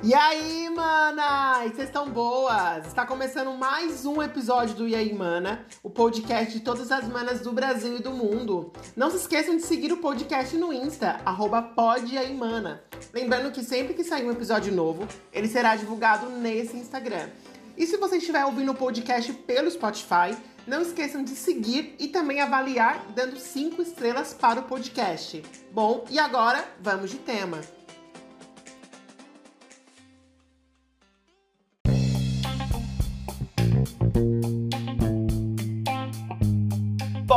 E aí, mana? Vocês estão boas? Está começando mais um episódio do E aí, mana, o podcast de todas as manas do Brasil e do mundo. Não se esqueçam de seguir o podcast no Insta, arroba. Lembrando que sempre que sair um episódio novo, ele será divulgado nesse Instagram. E se você estiver ouvindo o podcast pelo Spotify, não esqueçam de seguir e também avaliar dando 5 estrelas para o podcast. Bom, e agora vamos de tema.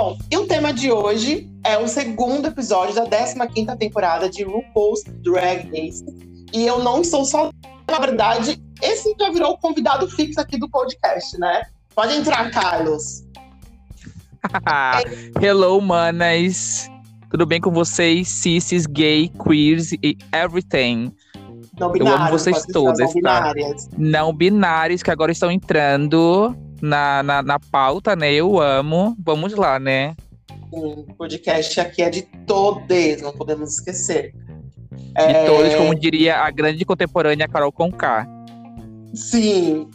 Bom, e o tema de hoje é o segundo episódio da 15ª temporada de RuPaul's Drag Race. E eu não estou só, na verdade, esse já virou o convidado fixo aqui do podcast, né? Pode entrar, Carlos. Hello, manas. Tudo bem com vocês? Cis, gay, queers e everything. Não Eu amo vocês todas, não tá? binárias. Não binários que agora estão entrando na, na, na pauta, né? Eu amo. Vamos lá, né? O podcast aqui é de todos, não podemos esquecer. De É, todos, como diria a grande contemporânea Carol Conká. Sim,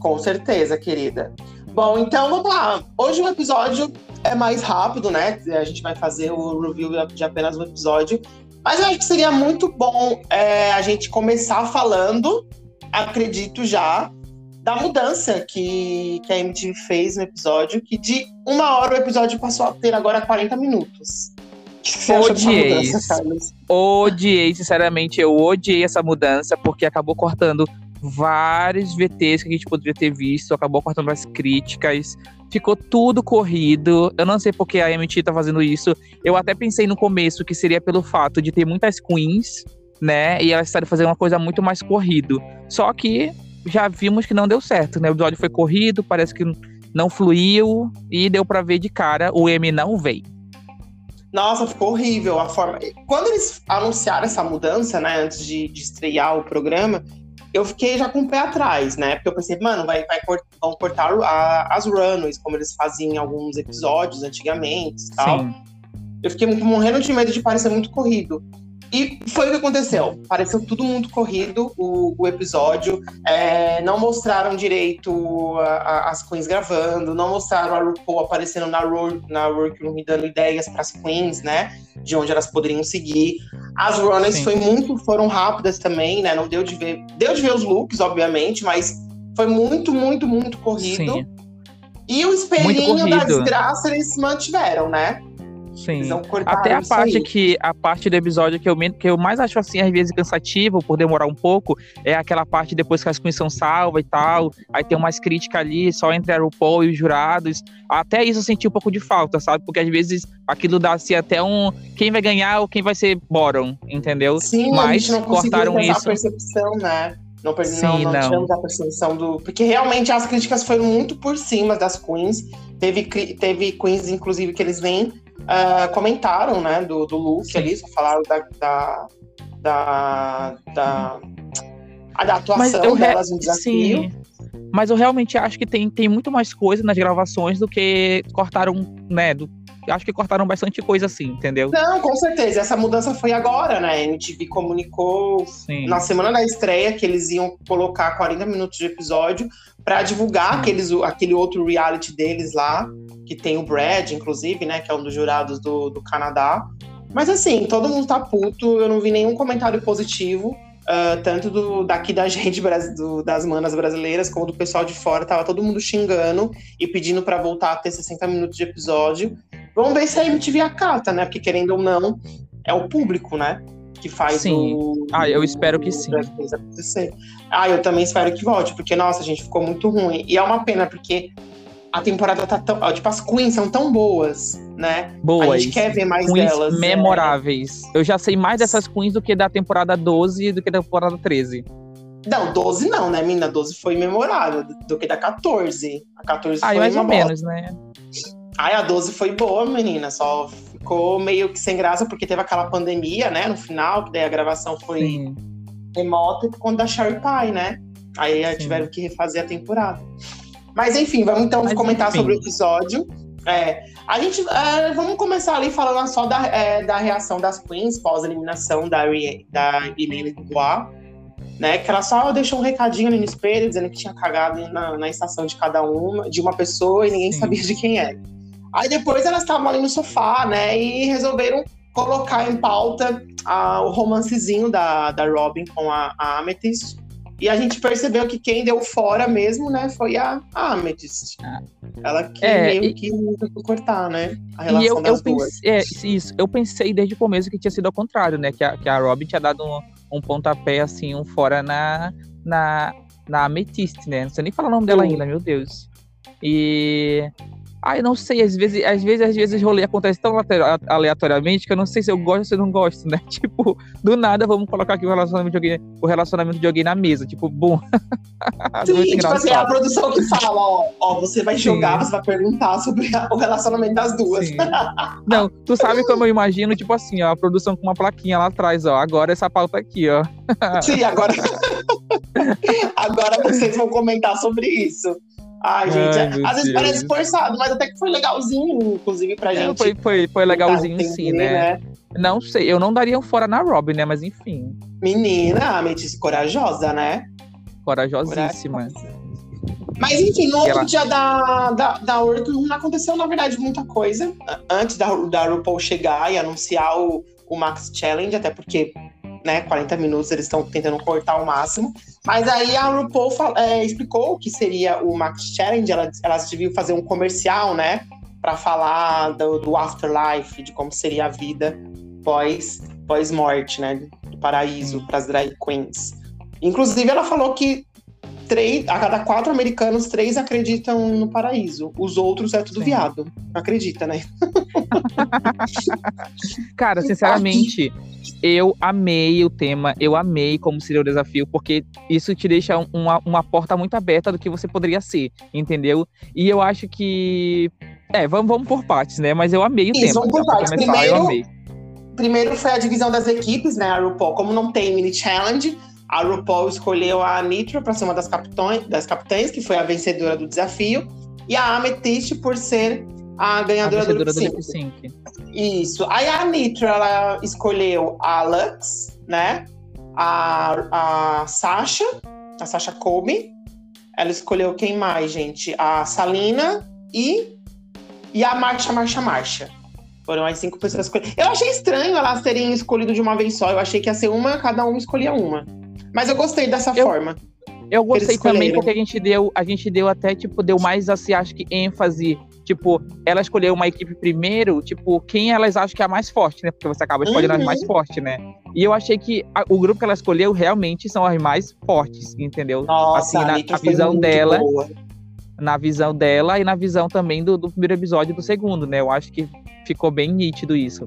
com certeza, querida. Bom, então vamos lá. Hoje o episódio é mais rápido, né? A gente vai fazer o review de apenas um episódio. Mas eu acho que seria muito bom é, a gente começar falando, acredito já, da mudança que, que a MTV fez no episódio, que de uma hora o episódio passou a ter agora 40 minutos. Odiei. mudança? Odiei, sinceramente, eu odiei essa mudança, porque acabou cortando vários VTs que a gente poderia ter visto, acabou cortando as críticas, ficou tudo corrido. Eu não sei porque a MT tá fazendo isso. Eu até pensei no começo que seria pelo fato de ter muitas queens, né? E elas estarem fazendo uma coisa muito mais corrido. Só que já vimos que não deu certo, né? O episódio foi corrido, parece que não fluiu e deu pra ver de cara, o M não veio. Nossa, ficou horrível a forma. Quando eles anunciaram essa mudança, né, antes de, de estrear o programa, eu fiquei já com o pé atrás, né? Porque eu pensei, mano, vai, vai cort- vão cortar a- as runways, como eles faziam em alguns episódios antigamente e tal. Sim. Eu fiquei morrendo de medo de parecer muito corrido. E foi o que aconteceu. Pareceu tudo muito corrido o, o episódio. É, não mostraram direito a- a- as queens gravando, não mostraram a RuPaul aparecendo na, na workroom e dando ideias para as queens, né? De onde elas poderiam seguir. As runners foi muito, foram rápidas também, né? Não deu de ver. Deu de ver os looks, obviamente, mas foi muito, muito, muito corrido. Sim, E o espelhinho da desgraça eles mantiveram, né? Sim. cortaram Até a parte aí. que a parte do episódio que eu, que eu mais acho assim, às vezes, cansativo, por demorar um pouco, é aquela parte depois que as queens são salvas e tal. Aí tem umas críticas ali, só entre a RuPaul e os jurados. Até isso eu senti um pouco de falta, sabe? Porque às vezes aquilo dá assim, até um quem vai ganhar ou quem vai ser bottom, entendeu? Sim, Mas não cortaram isso. a percepção, né? Não, per- Sim, não, não, não. tivemos a percepção do. Porque realmente as críticas foram muito por cima das queens. Teve, teve queens, inclusive, que eles nem ah, comentaram, né? Do, do Sim. ali, só falaram da. da, da, da, a da atuação eu delas no desafio. Sim. Mas eu realmente acho que tem, tem muito mais coisa nas gravações do que cortaram, né? Do, acho que cortaram bastante coisa assim, entendeu? Não, com certeza. Essa mudança foi agora, né? A MTV comunicou Sim. na semana da estreia que eles iam colocar 40 minutos de episódio pra divulgar Sim. aqueles, aquele outro reality deles lá, que tem o Brad, inclusive, né? Que é um dos jurados do, do Canadá. Mas assim, todo mundo tá puto, eu não vi nenhum comentário positivo. ah, tanto do, daqui da gente, do- das manas brasileiras, como do pessoal de fora, tava todo mundo xingando e pedindo pra voltar a ter 60 minutos de episódio. Vamos ver se a MTV acata, né? Porque querendo ou não, é o público, né? Que faz Sim. o. Ah, eu espero que sim. Acontecer. Ah, eu também espero que volte, porque, nossa, gente, ficou muito ruim. E é uma pena, porque a temporada tá tão. ó, Tipo, as queens são tão boas, né? Boas. A gente quer ver mais queens delas. né? memoráveis. Eu já sei mais dessas queens do que da temporada 12 do que da temporada 13. Não, 12 não, né, menina? 12 foi memorável do, que da 14. A 14 Ah, foi mais uma ou bosta. menos, né? Ai, a 12 foi boa, menina. Só ficou meio que sem graça porque teve aquela pandemia, né? No final, que daí a gravação foi Sim. remota e por conta da Sherry Pie, né? Aí Sim. tiveram que refazer a temporada. Mas enfim, vamos então Mas, comentar enfim. sobre o episódio. É, a gente é, vamos começar ali falando só da, é, da reação das queens pós eliminação da, Rie- da Helene Dubois. né? Que ela só deixou um recadinho ali no espelho, dizendo que tinha cagado na, na estação de cada uma, de uma pessoa, e ninguém Sim. sabia de quem era. Aí depois elas estavam ali no sofá, né? E resolveram colocar em pauta a, o romancezinho da, da Robin com a, a Amethyst. E a gente percebeu que quem deu fora mesmo, né, foi a, a Amethyst. Ela que é, meio e, que cortar, né? A relação eu, das eu duas. Pensei, é, isso, eu pensei desde o começo que tinha sido ao contrário, né? Que a, que a Robin tinha dado um, um pontapé, assim, um fora na, na, na Amethyst, né? Não sei nem falar o nome dela ainda, meu Deus. E Ai, não sei, às vezes, às vezes, às vezes o rolê acontece tão aleatoriamente que eu não sei se eu gosto ou se eu não gosto, né? Tipo, do nada vamos colocar aqui o relacionamento de alguém, o relacionamento de alguém na mesa, tipo, bom. Sim, tipo assim, é a produção que fala, ó, ó, você vai jogar, Sim. você vai perguntar sobre o relacionamento das duas. Não, tu sabe como eu imagino, tipo assim, ó, a produção com uma plaquinha lá atrás, ó, agora essa pauta aqui, ó. Sim, agora. agora vocês vão comentar sobre isso. Ai, gente, Ai, às Deus. vezes parece forçado, mas até que foi legalzinho, inclusive, pra é, gente. Foi, foi, foi legalzinho entender, sim, né? né? Não sei, eu não daria um fora na Robin, né? Mas enfim. Menina, a Metis corajosa, né? Corajosíssima. Mas enfim, no outro Ela... dia da, da, da não aconteceu, na verdade, muita coisa. Antes da, da RuPaul chegar e anunciar o, o Max Challenge, até porque né, 40 minutos eles estão tentando cortar ao máximo. Mas aí a RuPaul é, explicou o que seria o Max Challenge, elas, elas deviam fazer um comercial, né, para falar do, do, afterlife, de como seria a vida pós, pós morte, né, do paraíso para as drag queens. Inclusive ela falou que três, a cada quatro americanos, três acreditam no paraíso. Os outros é tudo Sim. viado. Acredita, né? Cara, sinceramente, eu amei o tema, eu amei como seria o desafio, porque isso te deixa uma, uma porta muito aberta do que você poderia ser, entendeu? E eu acho que. É, vamos, vamos por partes, né? Mas eu amei o isso, tema. Vamos por partes. Primeiro, eu amei. primeiro foi a divisão das equipes, né? A RuPaul, como não tem mini challenge, a RuPaul escolheu a Nitro para ser uma das, capitões, das capitães, que foi a vencedora do desafio, e a Amethyst por ser a ganhadora, a do lip sync. Isso. Aí a Nitro, ela escolheu a Lux, né? A, a Sasha, a Sasha Colby. Ela escolheu quem mais, gente? A Salina e, e a Marcha, Marcha, Marcha. Foram as cinco pessoas escolhidas. Eu achei estranho elas terem escolhido de uma vez só. Eu achei que ia ser uma, cada um escolhia uma. Mas eu gostei dessa eu, forma. Eu gostei também porque a gente deu, a gente deu até, tipo, deu mais, assim, acho que ênfase. Tipo, ela escolheu uma equipe primeiro, tipo, quem elas acham que é a mais forte, né? Porque você acaba escolhendo uhum. as mais fortes, né? E eu achei que a, o grupo que ela escolheu realmente são as mais fortes, entendeu? Nossa, assim, na, a visão dela. Boa. Na visão dela e na visão também do, do primeiro episódio e do segundo, né? Eu acho que ficou bem nítido isso.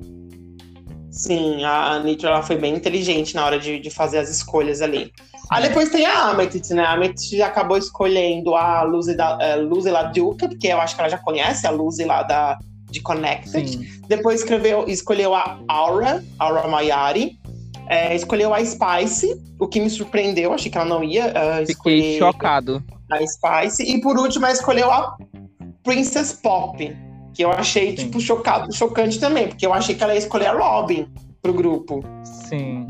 Sim, a Nitro ela foi bem inteligente na hora de, de fazer as escolhas ali. Aí depois tem a Amethyst, né? A Amethyst acabou escolhendo a Lucy, da, uh, Lucy Duca, porque eu acho que ela já conhece a Lucy lá da, de Connected. Sim. Depois escreveu, escolheu a Aura, Aura Mayari. É, escolheu a Spice, o que me surpreendeu, achei que ela não ia uh, Fiquei chocado. A Spice. E por último, ela escolheu a Princess Pop, que eu achei, Sim. tipo, chocado, chocante também, porque eu achei que ela ia escolher a Robin pro grupo. Sim.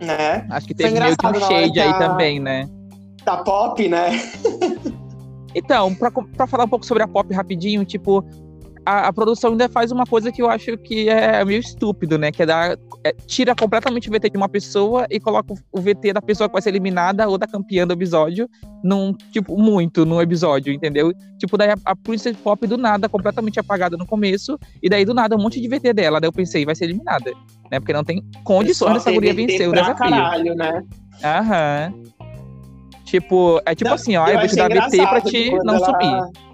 Né? Acho que teve meio que um shade aí também, né? Da pop, né? então, pra, pra falar um pouco sobre a pop rapidinho, tipo, a, a, produção ainda faz uma coisa que eu acho que é meio estúpido, né? Que é dar. É, tira completamente o VT de uma pessoa e coloca o VT da pessoa que vai ser eliminada ou da campeã do episódio num, tipo, muito no episódio, entendeu? Tipo, daí a, a Princess Pop do nada, completamente apagada no começo, e daí do nada um monte de VT dela. Daí eu pensei, vai ser eliminada, né? Porque não tem condições dessa guria vencer o desafio. Caralho, né? Aham. Tipo, é tipo não, assim, ó, eu, eu vou te dar VT pra te não ela... subir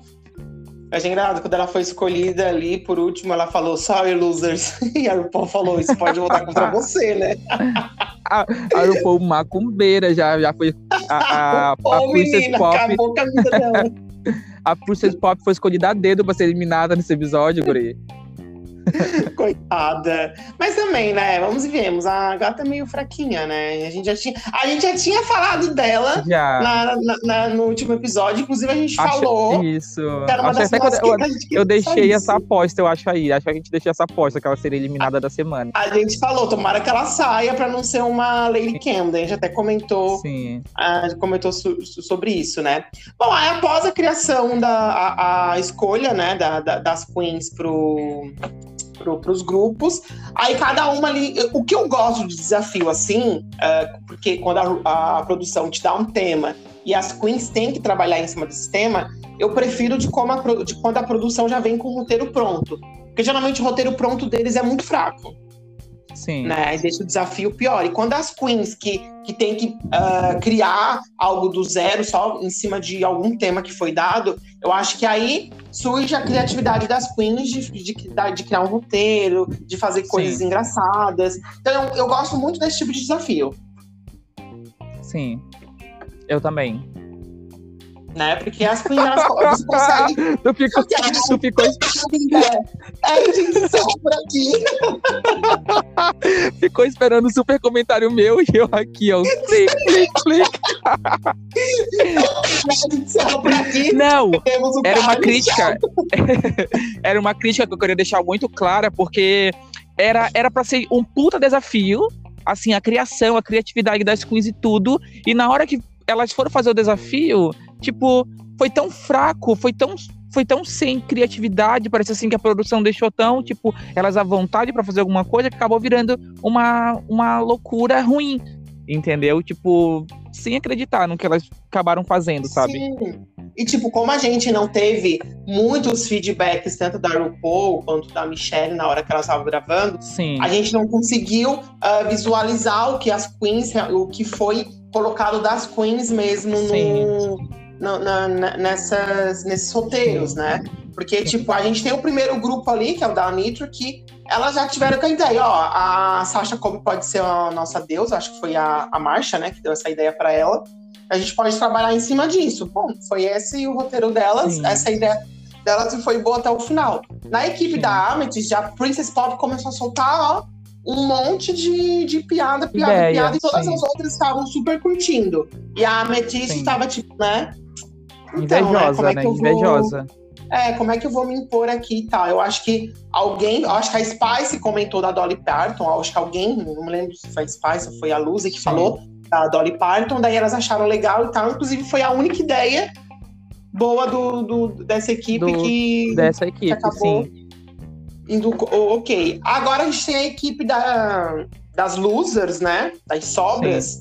achei engraçado, quando ela foi escolhida ali, por último, ela falou, sorry, losers. E a RuPaul falou, isso pode voltar contra você, né? a, a RuPaul macumbeira já, já foi a, a, a, Ô, Princess menina, Pop. Acabou com a vida dela. a Princess Pop foi escolhida a dedo pra ser eliminada nesse episódio, Guri. Coitada. Mas também, né? Vamos e vemos. A gata é meio fraquinha, né? A gente já tinha, a gente já tinha falado dela Já. na, na- na- no último episódio. Inclusive, a gente Acho- falou. Isso. eu, eu, a deixei essa aposta, eu acho aí. Acho que a gente deixou essa aposta, que ela seria eliminada da semana. A gente falou, tomara que ela saia pra não ser uma Lady Camden. A gente até comentou Sim. ah, comentou sobre isso, né? Bom, aí após a criação da a, a escolha, né, da, da- das queens pro, pro, pros grupos, aí cada uma ali. O que eu gosto de desafio assim, ah, porque quando a, a produção te dá um tema e as queens têm que trabalhar em cima desse tema, eu prefiro de, como a, de quando a produção já vem com o roteiro pronto. Porque geralmente o roteiro pronto deles é muito fraco Sim. né? E deixa o desafio pior. E quando as queens que, que tem que ah, criar algo do zero só em cima de algum tema que foi dado, eu acho que aí surge a criatividade das queens de, de, de- criar um roteiro, de fazer coisas Sim. engraçadas. Então eu, eu gosto muito desse tipo de desafio, Sim. Eu também. Né? Porque as queens elas você consegue. Tu ficou, tu ficou, a gente encerra por aqui. ficou esperando o super comentário meu e eu aqui, ó. Clique. Não, era uma crítica. era uma crítica que eu queria deixar muito clara, porque era era para ser um puta desafio, assim, a criação, a criatividade das queens e tudo. E na hora que elas foram fazer o desafio, tipo, foi tão fraco, foi tão foi tão sem criatividade, parece assim que a produção deixou tão, tipo, elas à vontade para fazer alguma coisa que acabou virando uma uma loucura ruim. Entendeu? Tipo, sem acreditar no que elas acabaram fazendo, sabe? Sim. E, tipo, como a gente não teve muitos feedbacks, tanto da RuPaul quanto da Michelle, na hora que elas estavam gravando, Sim. a gente não conseguiu ah, visualizar o que as queens, o que foi colocado das queens mesmo Sim. no, no- na- nessas, nesses roteiros, né? Porque, tipo, a gente tem o primeiro grupo ali, que é o da Nitro, que elas já tiveram com a ideia, ó, a Sasha Kobe pode ser a nossa deusa, acho que foi a, a Marcia, né, que deu essa ideia pra ela. A gente pode trabalhar em cima disso. Bom, foi esse o roteiro delas, Sim. essa ideia delas foi boa até o final. Na equipe Sim. da Amethyst, já a Princess Pop começou a soltar, ó, um monte de, de piada, piada, Ideia, piada, e todas sim. as outras estavam super curtindo. E a Amethyst estava tipo, né? Invejosa, como é né? que vou- Invejosa. é, como é que eu vou me impor aqui e tal? Eu acho que alguém, eu acho que a Spice comentou da Dolly Parton, acho que alguém, não me lembro se foi a Spice ou foi a Lucy que Sim. falou da Dolly Parton, daí elas acharam legal e tal. Inclusive, foi a única ideia boa do, do- dessa equipe Do- que Dessa equipe, acabou. sim. indo. Ok. Agora a gente tem a equipe da, das losers, né? Das sobras.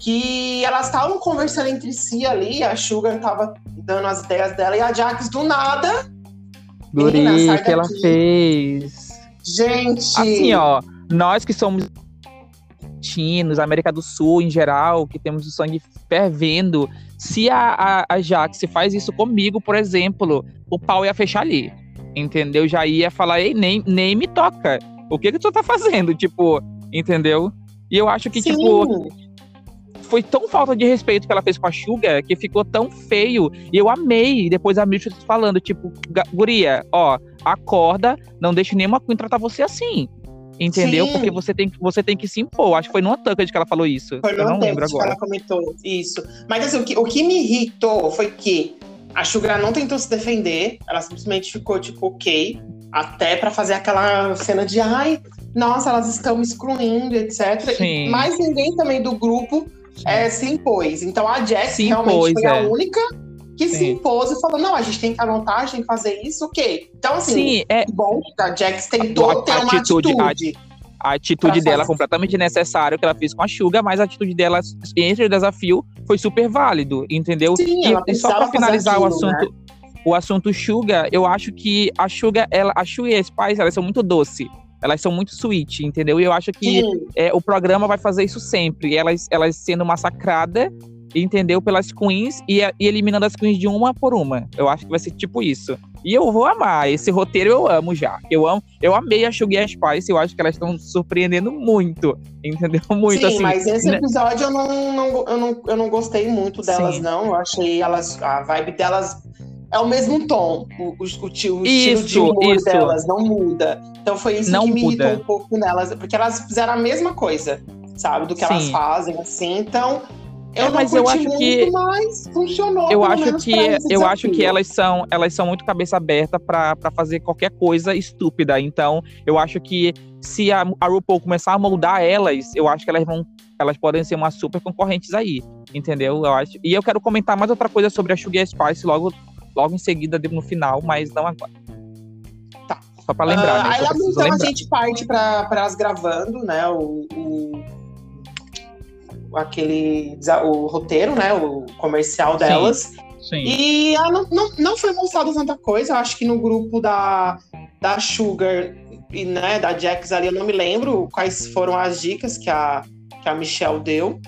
Que elas estavam conversando entre si ali, a Sugar tava dando as ideias dela e a Jax do nada. Guri, sai que ela fez. Gente! Assim, ó, nós que somos latinos, América do Sul em geral, que temos o sangue fervendo, se a, a, a Jax faz isso comigo, por exemplo, o pau ia fechar ali. Entendeu? Já ia falar, ei, nem, nem me toca. O que que tu tá fazendo? Tipo, entendeu? E eu acho que, Sim. tipo, foi tão falta de respeito que ela fez com a Suga que ficou tão feio. E eu amei. Depois a Mitchell falando, tipo, "Ga- Guria, ó, acorda, não deixe nenhuma Queen tratar você assim. Entendeu? Sim. Porque você tem, você tem que se impor. Acho que foi no Tucket que ela falou isso. Foi no lembro tempo que ela comentou isso. Mas assim, o que, o que me irritou foi que a Sugar não tentou se defender, ela simplesmente ficou tipo, ok, até pra fazer aquela cena de ai, nossa, elas estão me excluindo, etc. Sim. E mais ninguém também do grupo é, se impôs. Então a Jax Se realmente impôs, foi é. a única que se Sim. impôs e falou: não, a gente tem que anotar, a gente tem que fazer isso, ok. Então, assim, Sim, é, bom, a Jax tentou A- ter uma atitude, atitude. a atitude Pra dela é fazer. completamente necessária que ela fez com a Suga, mas a atitude dela entre o desafio foi super válido, entendeu? Sim, E- e, só pra finalizar fazer o aquilo, né? assunto, o assunto Suga, eu acho que a Suga, ela, a Suga e a Spice, elas são muito doce. Elas são muito sweet, entendeu? E eu acho que é, o programa vai fazer isso sempre. Elas, elas sendo massacradas, entendeu? Pelas queens e, e eliminando as queens de uma por uma. Eu acho que vai ser tipo isso. E eu vou amar. Esse roteiro eu amo já. Eu amo. Eu amei a Sugar Spice. Eu acho que elas estão surpreendendo muito. Entendeu? Muito Sim, assim. mas nesse né? episódio eu não, não- eu, não, eu não gostei muito delas, Sim. não. Eu achei elas, a vibe delas é o mesmo tom. O, o, o, o estilo de humor isso. delas não muda. Então foi isso não que me irritou um pouco nelas, porque elas fizeram a mesma coisa, sabe? Do que Sim. elas fazem, assim. Então, eu é, mas eu acho muito, que mas funcionou. Eu acho que eu acho que elas são elas são muito cabeça aberta para fazer qualquer coisa estúpida. Então, eu acho que se a, a RuPaul começar a moldar elas, eu acho que elas vão elas podem ser umas super concorrentes aí, entendeu? Eu acho. E eu quero comentar mais outra coisa sobre a Sugar Spice logo logo em seguida no final, mas não agora. Tá. Só para lembrar, uh, né? Aí então lembrar. a gente parte para elas gravando, né? o, o aquele o roteiro, né? O comercial delas. Sim, sim. E não, não, não foi mostrado tanta coisa. Eu acho que no grupo da, da Sugar e né, da Jax ali, eu não me lembro quais foram as dicas que a, que a Michelle deu.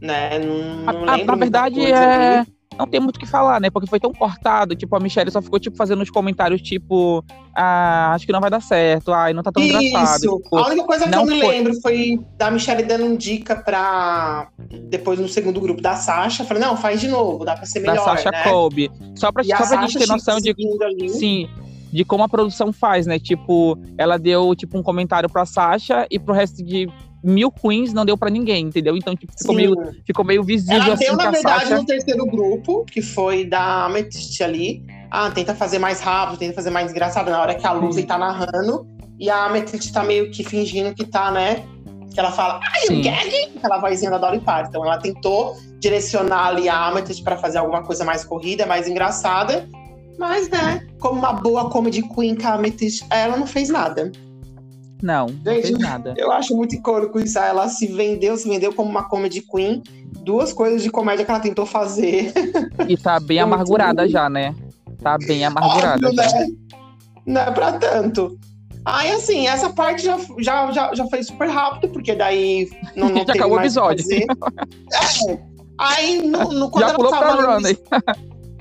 Né? Não, não a, lembro. Na verdade, é. Ali não tem muito o que falar, né? Porque foi tão cortado, tipo, a Michelle só ficou, tipo, fazendo os comentários, tipo, ah, acho que não vai dar certo, ai, não tá tão Isso. engraçado. Tipo, a única coisa que eu me foi... lembro foi da Michelle dando dica pra, depois no segundo grupo, da Sasha, falei, não, faz de novo, dá pra ser melhor, Da Sasha né? Colby. Só pra, só pra gente ter noção de... Ali. Sim, de como a produção faz, né? Tipo, ela deu, tipo, um comentário pra Sasha e pro resto de mil queens não deu para ninguém, entendeu? Então, tipo, ficou, meio, ficou meio visível. Ela assim, deu, na verdade, Sasha... no terceiro grupo, que foi da Amethyst ali. Ah, tenta fazer mais rápido, tenta fazer mais engraçado. Na hora que a Lucy tá narrando, e a Amethyst tá meio que fingindo que tá, né? Que ela fala, ai, o gag! Aquela vozinha da Dolly Parton. Então, ela tentou direcionar ali a Amethyst para fazer alguma coisa mais corrida, mais engraçada. Mas, né, como uma boa comedy queen que a Amethyst, ela não fez nada. Não, não Gente, fez nada. Eu acho muito icônico isso. Ela se vendeu, se vendeu como uma comedy queen. Duas coisas de comédia que ela tentou fazer. E tá bem amargurada já, né? Tá bem amargurada. Óbvio, né? Não é pra tanto. Aí, assim, essa parte já, já, já, já foi super rápido, porque daí não, não já acabou o episódio. É. Aí, no, no, quando já ela pulou pra Running.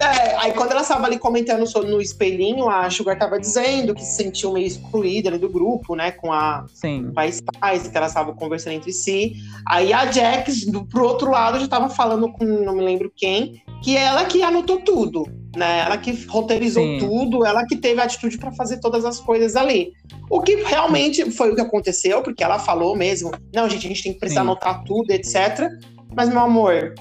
É, aí quando ela estava ali comentando no espelhinho, a Sugar estava dizendo que se sentiu meio excluída ali do grupo, né? Com a, Sim. Com a Spice, que elas estavam conversando entre si. Aí a Jax, do, pro outro lado, já estava falando com não me lembro quem, que ela que anotou tudo, né? Ela que roteirizou Sim. tudo, ela que teve a atitude para fazer todas as coisas ali. O que realmente foi o que aconteceu, porque ela falou mesmo, não, gente, a gente tem que precisar Sim. anotar tudo, etc. Mas, meu amor,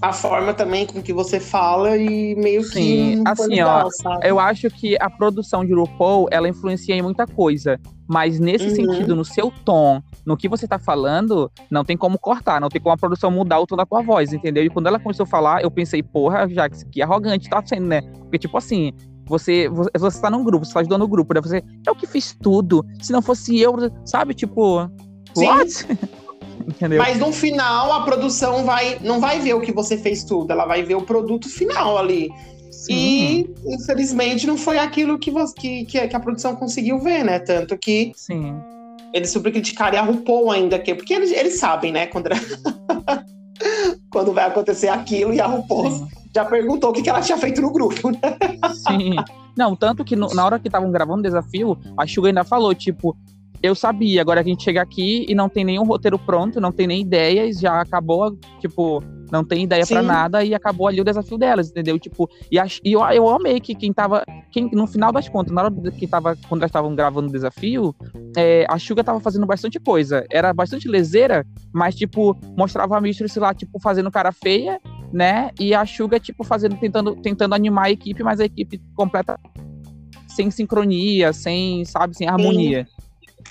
a forma também com que você fala e meio que. Sim, assim, legal, ó, sabe? eu acho que a produção de RuPaul ela influencia em muita coisa. Mas nesse uhum. sentido, no seu tom, no que você tá falando, não tem como cortar, não tem como a produção mudar o tom da tua voz, entendeu? E quando ela começou a falar, eu pensei, porra, já que arrogante tá sendo, né? Porque, tipo assim, você, você tá num grupo, você tá ajudando o grupo, né? Você, eu que fiz tudo. Se não fosse eu, sabe? Tipo, Sim. what? Entendeu? Mas no final a produção vai não vai ver o que você fez tudo, ela vai ver o produto final ali. Sim. E infelizmente não foi aquilo que, você, que, que, a produção conseguiu ver, né? Tanto que Sim. eles super criticaram e a RuPaul ainda, que, porque eles, eles sabem, né? Quando, quando vai acontecer aquilo, e a RuPaul Sim. já perguntou o que, que ela tinha feito no grupo. Né? Sim. Não, tanto que no, na hora que estavam gravando o desafio, a Suga ainda falou, tipo, eu sabia, agora a gente chega aqui e não tem nenhum roteiro pronto, não tem nem ideias, já acabou, tipo, não tem ideia para nada e acabou ali o desafio delas, entendeu? Tipo, e, a, e eu, eu amei que quem tava, quem, no final das contas, na hora que tava, quando elas estavam gravando o desafio, é, a Suga tava fazendo bastante coisa, era bastante lezeira, mas, tipo, mostrava a Mistress lá, tipo, fazendo cara feia, né? E a Suga, tipo, fazendo, tentando, tentando animar a equipe, mas a equipe completa sem sincronia, sem, sabe, sem harmonia. Sim.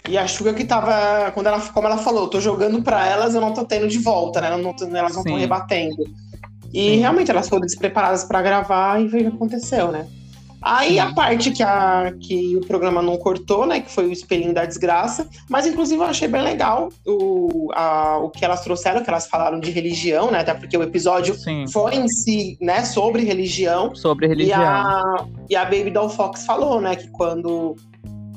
E a Suga que tava, quando ela, como ela falou, tô jogando para elas, eu não tô tendo de volta, né? Não tô, elas não estão rebatendo. E Sim. realmente elas foram despreparadas para gravar e veio o que aconteceu, né? Aí Sim. a parte que, a, que o programa não cortou, né? Que foi o espelhinho da desgraça. Mas, inclusive, eu achei bem legal o, a, o que elas trouxeram, que elas falaram de religião, né? Até porque o episódio Sim. foi em si, né, sobre religião. Sobre religião. E a, e a Baby Doll Fox falou, né, que quando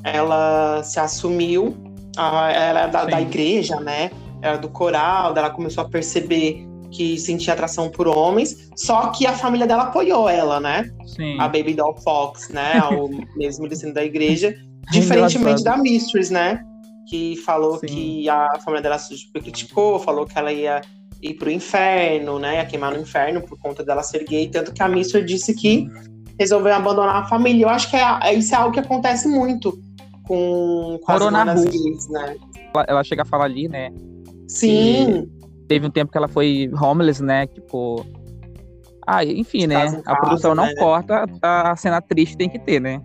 ela se assumiu, ela era da, da igreja, né? Era do coral, ela começou a perceber que sentia atração por homens, só que a família dela apoiou ela, né? Sim. A Baby Doll Fox, né? o mesmo descendo da igreja, diferentemente da Mistress, né? Que falou Sim. que a família dela criticou, falou que ela ia ir pro inferno, né? Ia queimar no inferno por conta dela ser gay, tanto que a Mistress disse que resolveu abandonar a família. Eu acho que é, é, isso é algo que acontece muito com, com as manas gays, né? Ela, ela, chega a falar ali, né? Sim. teve um tempo que ela foi homeless, né? Tipo. Ah, enfim, né? Casa, a produção não né? corta, a cena triste tem que ter, né?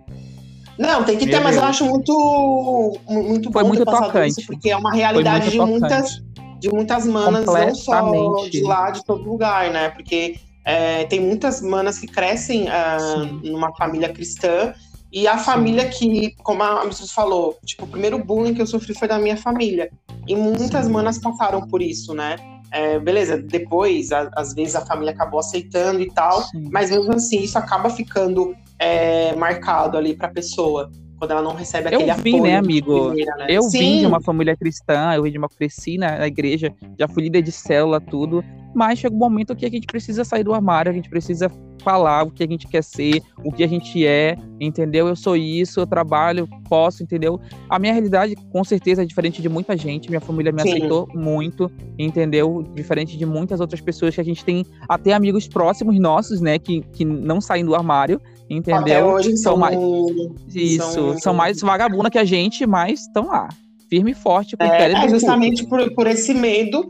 Não, tem que Meu ter, mas eu acho muito, muito Foi muito tocante. Isso, porque é uma realidade de muitas, de muitas manas, não só de lá, de todo lugar, né? Porque é, tem muitas manas que crescem uh, numa família cristã e a família que, como a Missus falou, tipo, o primeiro bullying que eu sofri foi da minha família. E muitas manas passaram por isso, né? É, beleza, depois, a, às vezes, a família acabou aceitando e tal, Sim. mas mesmo assim, isso acaba ficando é, marcado ali pra pessoa. Quando ela não recebe aquele eu vim, né, amigo? Primeira, né? Eu Sim. vim de uma família cristã, eu vim de uma cresci na igreja, já fui líder de célula, tudo. Mas chega um momento que a gente precisa sair do armário, a gente precisa falar o que a gente quer ser, o que a gente é, entendeu? Eu sou isso, eu trabalho, posso, entendeu? A minha realidade, com certeza, é diferente de muita gente. Minha família me Sim. aceitou muito, entendeu? Diferente de muitas outras pessoas que a gente tem, até amigos próximos nossos, né, que, que não saem do armário, entendeu? Até hoje são, são mais. Isso, são, são mais vagabunda que a gente, mas estão lá firme e forte. É, é justamente por, por esse medo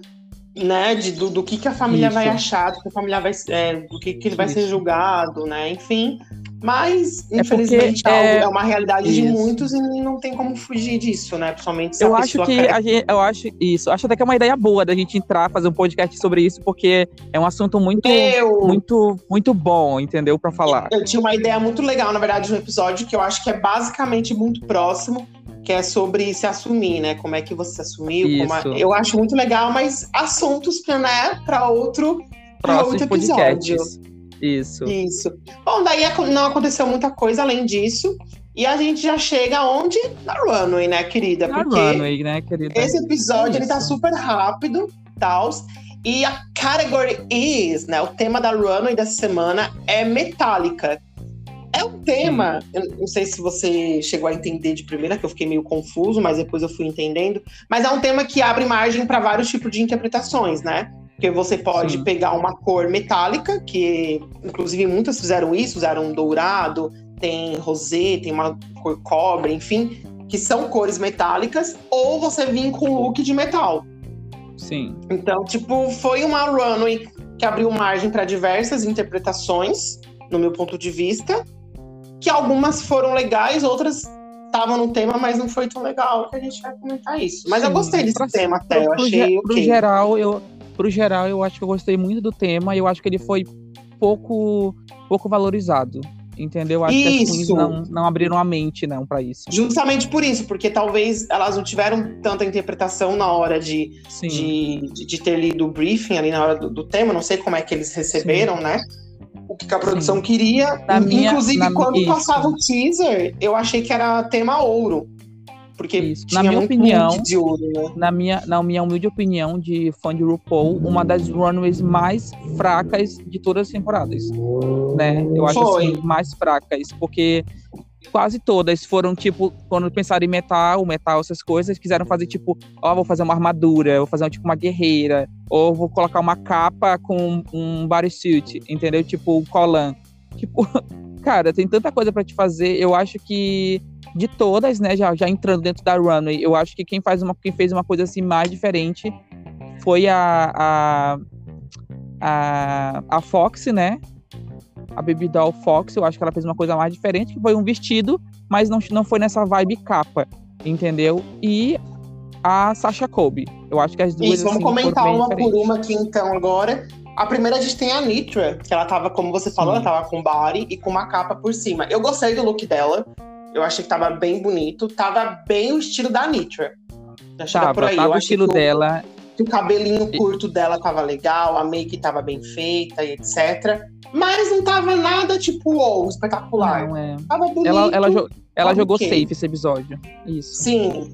né, de, do, do que, que a família Isso. vai achar, do que a família vai, é, do que, que ele vai Isso. ser julgado, né, enfim. Mas, é infelizmente, é, é, uma realidade isso. de muitos e não tem como fugir disso, né? Principalmente se eu acho que a gente, eu acho isso. Acho até que é uma ideia boa da gente entrar, fazer um podcast sobre isso, porque é um assunto muito, eu... muito, muito bom, entendeu? para falar. Eu tinha uma ideia muito legal, na verdade, no episódio que eu acho que é basicamente muito próximo que é sobre se assumir, né? Como é que você se assumiu. A... Eu acho muito legal, mas assuntos para né, pra outro, pra outro episódio. Isso. Isso. Bom, daí não aconteceu muita coisa além disso. E a gente já chega onde? Na runway, né, querida? Na Porque runway, né, querida? Esse episódio, é ele tá super rápido, tal. E a category is, né, o tema da runway dessa semana é metálica. É um tema, eu não sei se você chegou a entender de primeira, que eu fiquei meio confuso, mas depois eu fui entendendo. Mas é um tema que abre margem para vários tipos de interpretações, né? Porque você pode Sim. pegar uma cor metálica, que inclusive muitas fizeram isso, usaram dourado, tem rosé, tem uma cor cobre, enfim, que são cores metálicas, ou você vir com look de metal. Sim. Então, tipo, foi uma runway que abriu margem para diversas interpretações, no meu ponto de vista que algumas foram legais, outras estavam no tema, mas não foi tão legal que a gente vai comentar isso. Mas Sim, eu gostei desse pra, tema até, eu achei pro, okay. geral, eu pro geral eu acho que eu gostei muito do tema, eu acho que ele foi pouco pouco valorizado. Entendeu? Acho isso. que as não, não abriram a mente, não, para isso. Justamente por isso, porque talvez elas não tiveram tanta interpretação na hora de, de, de, de, ter lido o briefing ali na hora do, do tema. Não sei como é que eles receberam, Sim. né? o que a produção Sim. queria. Na Inclusive, minha, quando isso. passava o teaser, eu achei que era tema ouro. Porque isso. na minha opinião, de ouro, né? na minha na minha humilde opinião de fã de RuPaul, uma das runways mais fracas de todas as temporadas, né? Eu acho Foi. assim mais fracas, porque quase todas foram, tipo, quando pensaram em metal, metal, essas coisas, quiseram fazer, tipo, ó, oh, vou fazer uma armadura, vou fazer, tipo, uma guerreira, ou vou colocar uma capa com um bodysuit, entendeu? Tipo, um colan. Tipo, cara, tem tanta coisa para te fazer, eu acho que de todas, né, já, já entrando dentro da runway, eu acho que quem, faz uma, quem fez uma coisa assim mais diferente foi a, a, a, a Fox, né? a Baby Doll Fox, eu acho que ela fez uma coisa mais diferente, que foi um vestido, mas não, não foi nessa vibe capa, entendeu? E a Sasha Kobe. Eu acho que as duas. Isso, vamos assim, comentar uma diferentes. por uma aqui então agora. A primeira a gente tem a Nitra, que ela tava, como você falou, Sim. ela tava com body e com uma capa por cima. Eu gostei do look dela. Eu achei que tava bem bonito. Tava bem o estilo da Nitra. Tava, por aí. Tava o estilo dela. O cabelinho curto dela tava legal, a make tava bem feita e etc. Mas não tava nada, tipo, wow, espetacular. Não, é. Tava bonito. Ela, ela, ela jogou safe esse episódio. Isso. Sim.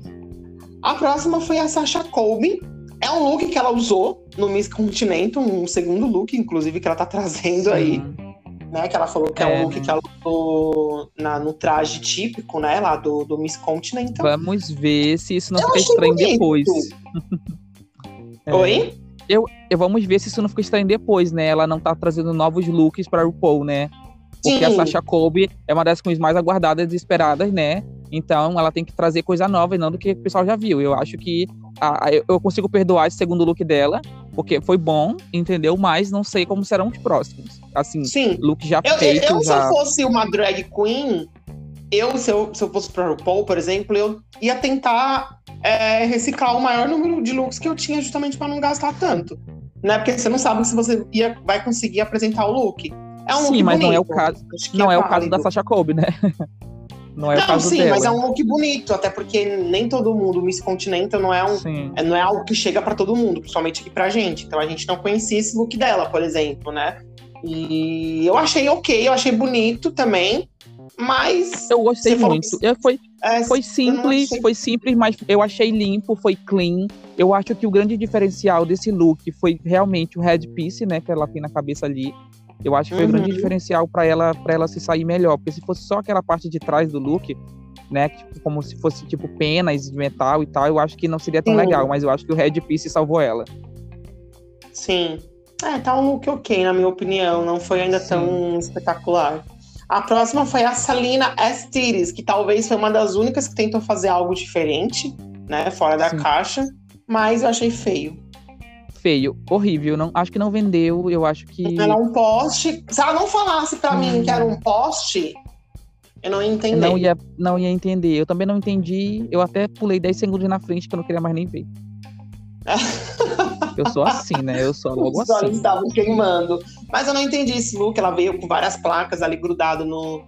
A próxima foi a Sasha Colby. É um look que ela usou no Miss Continente, um segundo look, inclusive, que ela tá trazendo Sim. aí. Né, que ela falou que é, é um look que ela usou na, no traje típico, né, lá do, do Miss Continent. Vamos ver se isso não Eu fica estranho bonito. depois. é. Oi? Eu, eu, vamos ver se isso não fica estranho depois, né? Ela não tá trazendo novos looks pra RuPaul, né? Porque Sim. a Sasha Colby é uma das queens mais aguardadas e esperadas, né? Então ela tem que trazer coisa nova e não do que o pessoal já viu. Eu acho que a- a- eu- eu consigo perdoar esse segundo look dela, porque foi bom, entendeu? Mas não sei como serão os próximos. Assim, Sim. look já Eu, eu, feito, eu, se eu já. fosse uma drag queen, eu, se eu, se eu fosse pra RuPaul, por exemplo, eu ia tentar é, reciclar o maior número de looks que eu tinha justamente pra não gastar tanto. Né? Porque você não sabe se você ia, vai conseguir apresentar o look. É um Sim, mas não é bonito, o caso- Não é o caso da Sasha Colby, né? Não é o Não, caso sim, dela. mas é um look bonito, até porque nem todo mundo, Miss Continental, não é um, Sim. é- não é algo que chega pra todo mundo, principalmente aqui pra gente. Então a gente não conhecia esse look dela, por exemplo, né? E eu achei ok, eu achei bonito também, mas Eu gostei muito. que- Eu, foi, é, foi simples, achei- foi simples, mas eu achei limpo, foi clean. Eu acho que o grande diferencial desse look foi realmente o headpiece, né, que ela tem na cabeça ali. Eu acho que foi o grande Uhum. diferencial para ela para ela se sair melhor, porque se fosse só aquela parte de trás do look, né, tipo, como se fosse tipo penas de metal e tal, eu acho que não seria tão Sim. legal, mas eu acho que o headpiece salvou ela. sim. É, tá um look ok, na minha opinião. Não foi ainda Sim. tão espetacular. A próxima foi a Salina Estiris, que talvez foi uma das únicas que tentou fazer algo diferente, né? Fora da Sim. caixa. Mas eu achei feio. Feio, horrível, não acho que não vendeu, eu acho que Era um poste. Se ela não falasse pra mim Hum. que era um poste, eu não ia entender. não ia não ia entender. Eu também não entendi, eu até pulei 10 segundos na frente que eu não queria mais nem ver. Eu sou assim, né? Eu sou logo Os olhos assim. estavam queimando. Mas eu não entendi esse look. Ela veio com várias placas ali grudado no,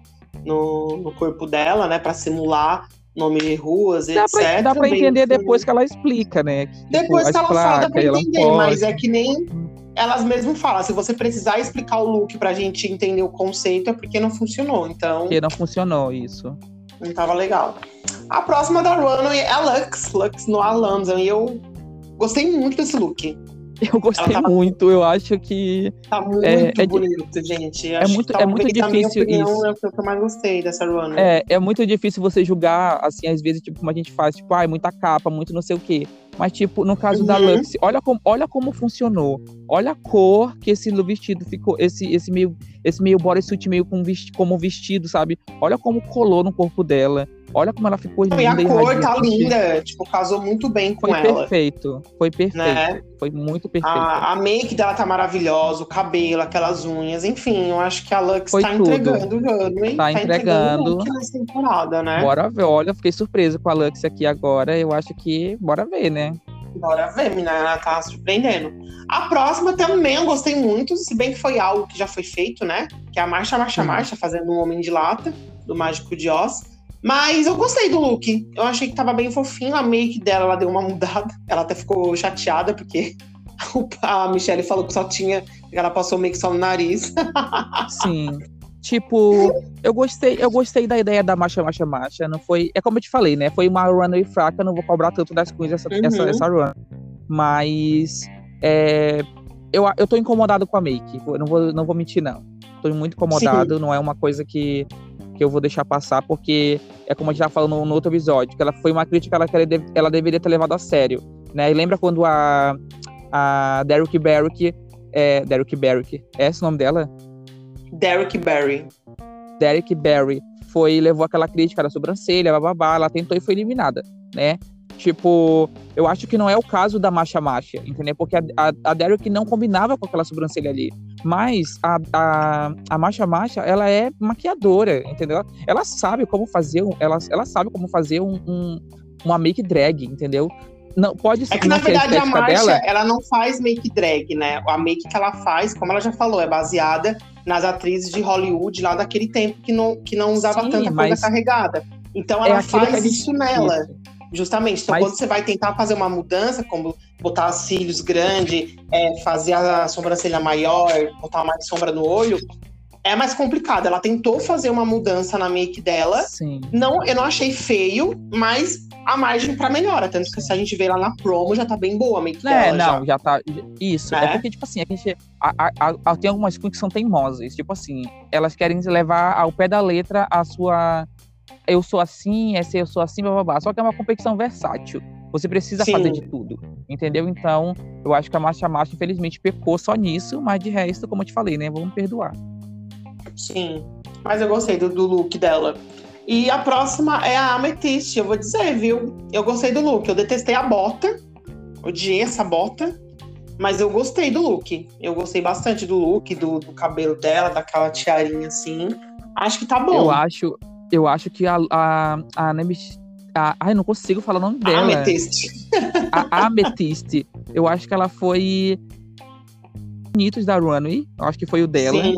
no, no corpo dela, né? Pra simular nome de ruas, Dá etc. pra, dá pra entender depois que ela explica, né? Tipo, Depois as que ela fala, dá pra placas, entender. Mas é que nem elas mesmas falam. Se você precisar explicar o look pra gente entender o conceito, é porque não funcionou. Então, Porque não funcionou isso. não tava legal. A próxima da Runway é a Lux. Lux no London. E eu gostei muito desse look. Eu gostei tá- muito, eu acho que. Tá muito É- é di- bonito, gente. é muito- é talvez, muito minha difícil opinião, isso. É o que eu mais gostei dessa runway. É, é muito difícil você julgar, assim, às vezes, tipo, como a gente faz, tipo, ah, muita capa, muito não sei o quê. Mas, tipo, no caso da Uhum. Lux, olha como, olha como funcionou. Olha a cor que esse vestido ficou, esse, esse meio, esse meio bodysuit meio com como vestido, sabe? Olha como colou no corpo dela. Olha como ela ficou linda e a cor tá linda. Tipo, casou muito bem com Foi ela. perfeito. Foi perfeito. Né? Foi muito perfeito. A, a make dela tá maravilhosa, o cabelo, aquelas unhas, enfim, eu acho que a Lux Foi tá tudo. entregando o runway. Tá entregando. o look nessa temporada, né? Bora ver. Olha, eu fiquei surpresa com a Lux aqui agora. Eu acho que. Bora ver, né? Bora ver, menina, ela tá surpreendendo. A próxima também eu gostei muito, se bem que foi algo que já foi feito, né? Que é a Marcha, Marcha. Marcha, fazendo um Homem de Lata, do Mágico de Oz. Mas eu gostei do look. Eu achei que tava bem fofinho. A make dela, ela deu uma mudada. Ela até ficou chateada, porque a Michelle falou que só tinha. que Ela passou make só no nariz. Sim. Tipo, eu gostei, eu gostei da ideia da marcha, marcha, marcha. Não foi. É como eu te falei, né? Foi uma runway fraca, não vou cobrar tanto das coisas essa, Uhum. essa, essa run. Mas é, eu, eu tô incomodado com a make. Eu não vou, não vou mentir, não. Tô muito incomodado, não é uma coisa que, que eu vou deixar passar, porque é como a gente já falou no, outro episódio, que ela foi uma crítica ela, que ela, deve- ela deveria ter levado a sério. Né? E lembra quando a, a Derrick Barrick. É, Derrick Barrick, é esse o nome dela? Derek Barry. Derek Barry foi levou aquela crítica da sobrancelha, bababá, ela tentou e foi eliminada, né? Tipo, eu acho que não é o caso da Masha Masha, entendeu? Porque a, a, a Derek não combinava com aquela sobrancelha ali. Mas a, a, a Masha Masha, ela é maquiadora, entendeu? Ela sabe como fazer, ela, ela sabe como fazer um, um- uma make drag, entendeu? Não, pode ser É que, na verdade, a estética Marcia, dela. ela não faz make drag, né? A make que ela faz, como ela já falou, é baseada nas atrizes de Hollywood lá daquele tempo que não, que não usava Sim, tanta mas coisa carregada. Então é ela a faz gente- isso nela, Isso. Justamente. Então Mas- quando você vai tentar fazer uma mudança, como botar os cílios grandes, é, fazer a sobrancelha maior, botar mais sombra no olho, é mais complicado. Ela tentou fazer uma mudança na make dela, Sim. não, eu não achei feio, mas a margem pra melhora. Tanto que se a gente vê lá na promo, já tá bem boa a make É, dela. não, já. já, tá. Isso. É. É. porque, tipo assim, a gente. a- a- a- tem algumas queens que são teimosas. Tipo assim, elas querem levar ao pé da letra a sua. Eu sou assim, essa eu sou assim, blá. Só que é uma competição versátil. Você precisa Sim. fazer de tudo. Entendeu? Então, eu acho que a Marcha Marcha, infelizmente, pecou só nisso, mas de resto, como eu te falei, né? Vamos perdoar. Sim. Mas eu gostei do, do look dela. E a próxima é a Amethyst, eu vou dizer, viu? Eu gostei do look. Eu detestei a bota. Odiei essa bota. Mas eu gostei do look. Eu gostei bastante do look, do, do cabelo dela, daquela tiarinha assim. Acho que tá bom. Eu acho, eu acho que a, a, a Amethyst. A, ai, não consigo falar o nome dela. Amethyst. A Amethyst. Eu acho que ela foi. Bonitos da Runway. Eu acho que foi o dela. Sim.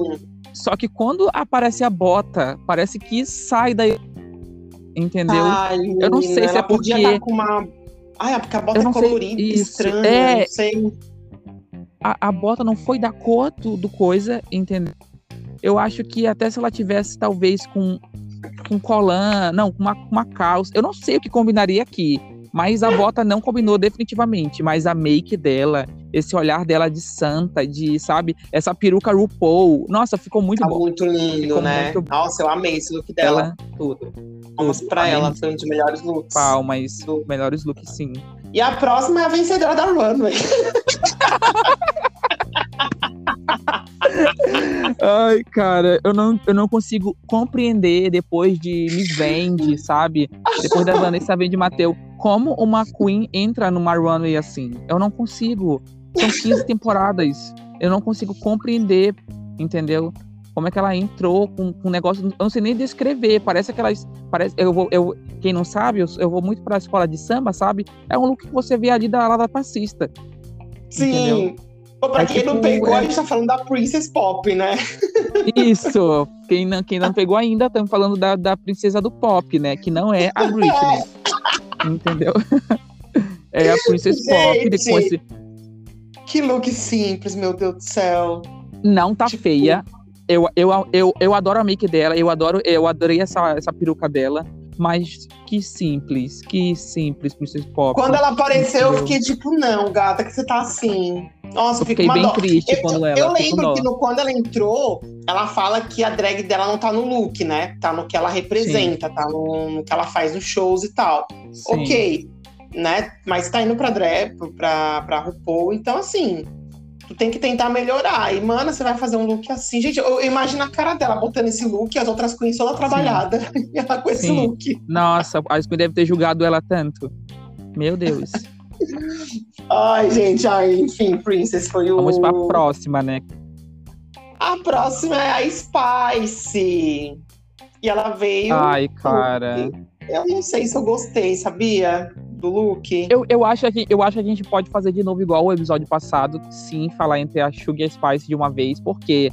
Só que quando aparece a bota, parece que sai daí. Entendeu? Ai, Eu não sei se é ela podia porque- estar com uma. Ai, é porque a bota é colorida, estranha, É. não sei. a, a bota não foi da cor do, do coisa, entendeu? Eu acho que até se ela tivesse, talvez, com, com colã, não, com uma, uma calça. Eu não sei o que combinaria aqui. Mas a bota não combinou definitivamente. Mas a make dela, esse olhar dela de santa, de, sabe, essa peruca RuPaul. Nossa, ficou muito Tá bom. muito lindo, Ficou né? muito- Nossa, eu amei esse look dela. Ela, tudo. Tudo. pra Amei ela, foi um dos melhores looks. Palmas, Do- melhores looks, sim. E a próxima é a vencedora da Runway. Ai, cara, eu não, eu não consigo compreender depois de Miss Vende, sabe? Depois da Vanessa Vende Mateu, como uma Queen entra numa runway assim. Eu não consigo. São 15 temporadas. Eu não consigo compreender, entendeu? Como é que ela entrou com, com um negócio. Eu não sei nem descrever. Parece aquelas. Parece, eu vou, eu, quem não sabe, eu, eu vou muito pra escola de samba, sabe? É um look que você vê ali da, lá da passista. Sim. Entendeu? Pô, pra É quem não pegou, é- a gente tá falando da Princess Pop, né? Isso! Quem não, quem não pegou ainda, estamos falando da, da princesa do pop, né? Que não é a Britney. Entendeu? É a Princess Pop. Gente. Depois, Que look simples, meu Deus do céu. não tá Tipo- feia. Eu, eu, eu, eu adoro a make dela, eu adoro, eu adorei essa, essa peruca dela. Mas que simples, que simples, Princess Pop. Quando ela apareceu, eu fiquei tipo, não, gata, que você tá assim. Nossa, Eu fiquei uma bem dó. triste Eu, quando ela. eu lembro que no- quando ela entrou, ela fala que a drag dela não tá no look, né? Tá no que ela representa, tá no, no que ela faz nos shows e tal. Sim. Ok, né? Mas tá indo pra drag, pra, pra RuPaul, então assim, tu tem que tentar melhorar. E, mano, você vai fazer um look assim. Gente, eu, imagino a cara dela botando esse look e as outras queens toda trabalhada. E ela com esse Sim. look. Nossa, a Squid deve ter julgado ela tanto. Meu Deus. Ai, gente, ai, enfim, Princess foi o. Vamos pra próxima, né? A próxima é a Spice. E ela veio. Ai, cara. Eu não sei se eu gostei, sabia? Do look. Eu, eu, acho que, eu acho que a gente pode fazer de novo igual o episódio passado, sim, falar entre a Sugar e a Spice de uma vez, porque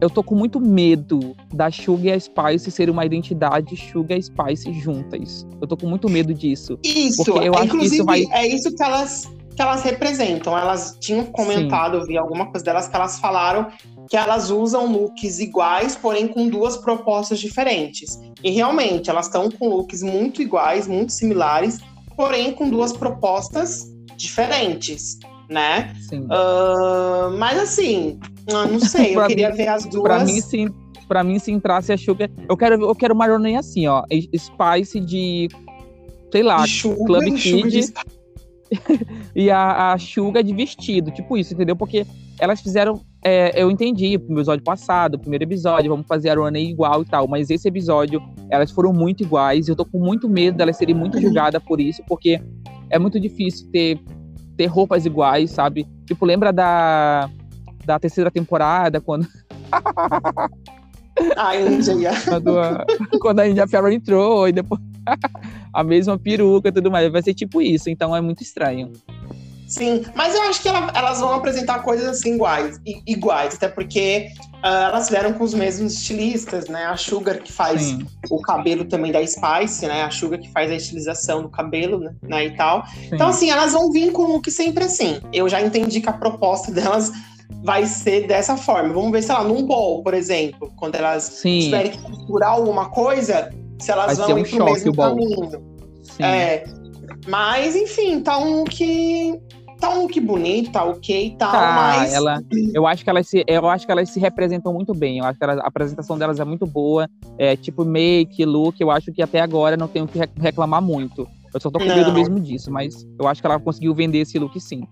eu tô com muito medo da Sugar e a Spice ser uma identidade Sugar e Spice juntas. Eu tô com muito medo disso. Isso, Porque eu é, acho que inclusive, isso vai- é isso que elas, que elas representam. Elas tinham comentado, eu vi alguma coisa delas que elas falaram que elas usam looks iguais, porém com duas propostas diferentes. E realmente, elas estão com looks muito iguais, muito similares, porém com duas propostas diferentes, né? Sim. Ah, mas assim, ah, não sei, eu queria mim- ver as duas. Pra mim, sim. Pra mim, se entrasse a Sugar. Eu quero, eu quero uma Ronnie assim, ó. Spice de. Sei lá, Sugar, Club Kid. E a, a Suga de vestido, tipo isso, entendeu? Porque elas fizeram. é, eu entendi o episódio passado, o primeiro episódio, vamos fazer a Ronnie igual e tal, mas esse episódio, elas foram muito iguais, e eu tô com muito medo delas serem muito julgadas por isso, porque é muito difícil ter, ter roupas iguais, sabe? Tipo, lembra da, da terceira temporada, quando, Ai, Índia. quando, a, quando a India Ferro entrou, e depois a mesma peruca e tudo mais, vai ser tipo isso, então é muito estranho. Sim, mas eu acho que ela- elas vão apresentar coisas assim iguais, iguais até porque ah, elas vieram com os mesmos estilistas, né? A Sugar que faz Sim, o cabelo também da Spice, né? A Sugar que faz a estilização do cabelo, né? né, E tal. sim. Então, assim, elas vão vir com o look sempre assim. Eu já entendi que a proposta delas vai ser dessa forma. Vamos ver, sei lá, num bowl, por exemplo, quando elas Sim, tiverem que costurar alguma coisa, se elas Vai vão ser um ir pro mesmo caminho. É. Mas, enfim, tá um look. Tá um look bonito, tá ok e tal, Tá, mas. ela, eu acho que elas se, eu acho que elas se representam muito bem. Eu acho que elas- a apresentação delas é muito boa. É, tipo make, look, eu acho que até agora não tenho que re- reclamar muito. Eu só tô com Não. medo mesmo disso, mas eu acho que ela conseguiu vender esse look sim.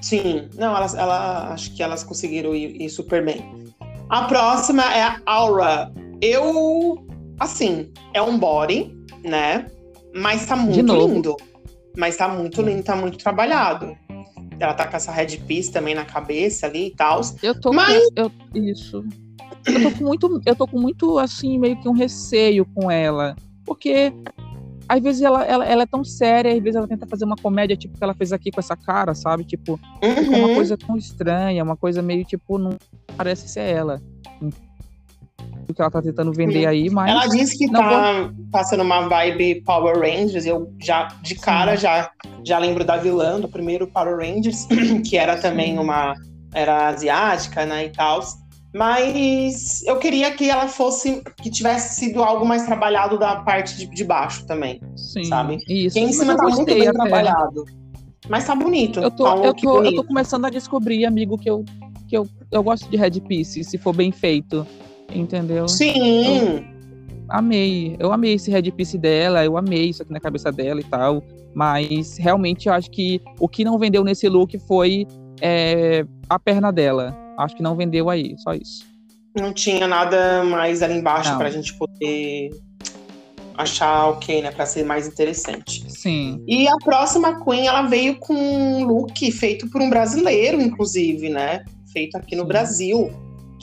Sim, não, elas, ela, acho que elas conseguiram ir, ir super bem. A próxima é a Aura. Eu, assim, é um body, né? Mas tá muito lindo. Mas tá muito lindo, tá muito trabalhado. Ela tá com essa red piece também na cabeça ali e tal. Eu tô Mas- com, eu, isso. Eu tô com muito, eu tô com muito assim meio que um receio com ela, porque às vezes ela, ela, ela é tão séria, às vezes ela tenta fazer uma comédia tipo que ela fez aqui com essa cara, sabe? Tipo, é uma Uhum. coisa tão estranha, uma coisa meio tipo não parece ser ela. Que ela tá tentando vender aí, mas Ela disse que tá passando uma vibe Power Rangers. Eu já, de cara, já, já lembro da vilã do primeiro Power Rangers, que era também uma. Era asiática, né? E tal. Mas eu queria que ela fosse. que tivesse sido algo mais trabalhado da parte de, de baixo também. sim, sabe? isso. Porque em cima eu tá muito bem até. trabalhado. Mas tá bonito. Eu tô, tá um eu, tô, eu bonito. tô começando a descobrir, amigo, que eu, que eu, eu gosto de Red Piece, se for bem feito. Entendeu? Sim. Amei. Eu amei esse Red Piece dela, eu amei isso aqui na cabeça dela e tal. Mas realmente eu acho que o que não vendeu nesse look foi é, a perna dela. Acho que não vendeu aí, só isso. Não tinha nada mais ali embaixo Não. pra gente poder achar ok, né? Pra ser mais interessante. Sim. E a próxima Queen, ela veio com um look feito por um brasileiro, inclusive, né? Feito aqui no Sim. Brasil,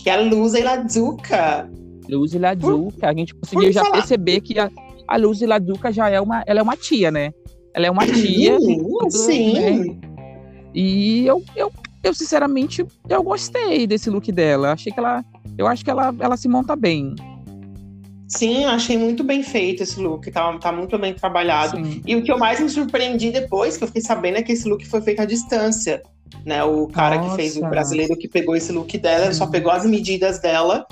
que é a Luza Laduca. Luz Laduca, a gente conseguiu já falar. perceber que a, a Luz Laduca já é uma, ela é uma tia, né? Ela é uma tia. sim. né? E eu, eu, eu, sinceramente, eu gostei desse look dela. Achei que ela. Eu acho que ela, ela se monta bem. Sim, achei muito bem feito esse look, tá, tá muito bem trabalhado. Sim. E o que eu mais me surpreendi depois, que eu fiquei sabendo, é que esse look foi feito à distância. Né? O cara que fez, o Nossa. brasileiro que pegou esse look dela, ele só Sim. pegou as medidas dela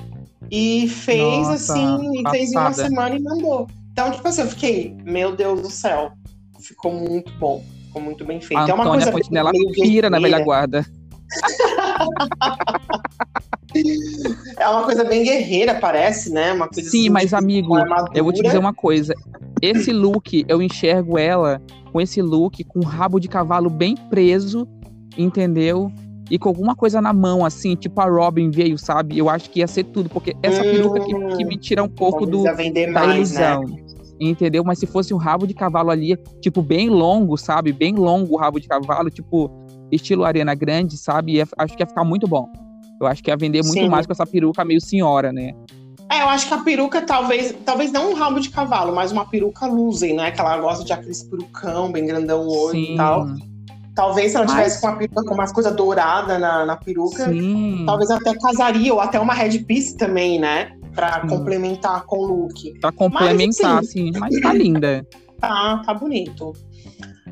e fez Nossa, assim, e fez em uma semana e mandou. Então, tipo assim, eu fiquei, meu Deus do céu, ficou muito bom, ficou muito bem feito. A é uma Antônia coisa Fontinella meio pira na velha guarda. É uma coisa bem guerreira, parece, né? Uma coisa Sim, assim, mas tipo, amigo, eu vou te dizer uma coisa. Esse look, eu enxergo ela com esse look, com o rabo de cavalo bem preso, entendeu? E com alguma coisa na mão, assim, tipo a Robin veio, sabe? Eu acho que ia ser tudo, porque essa Hum. peruca que, que me tira um pouco do, vender da mais, né? Entendeu? Mas se fosse um rabo de cavalo ali, tipo, bem longo, sabe? Bem longo o rabo de cavalo, tipo, estilo Arena Grande, sabe? Ia- acho que ia ficar muito bom. Eu acho que ia vender muito Sim. mais com essa peruca meio senhora, né? É, eu acho que a peruca talvez, talvez não um rabo de cavalo, mas uma peruca luzem, né? Que ela gosta de aqueles perucão bem grandão no olho e tal. Talvez se ela Mas- tivesse com uma peruca com umas coisas douradas na, na peruca, Sim. talvez até casaria, ou até uma red piece também, né? Pra Sim. complementar com o look. Pra complementar, Mas, assim. Mas tá linda. Tá, tá bonito.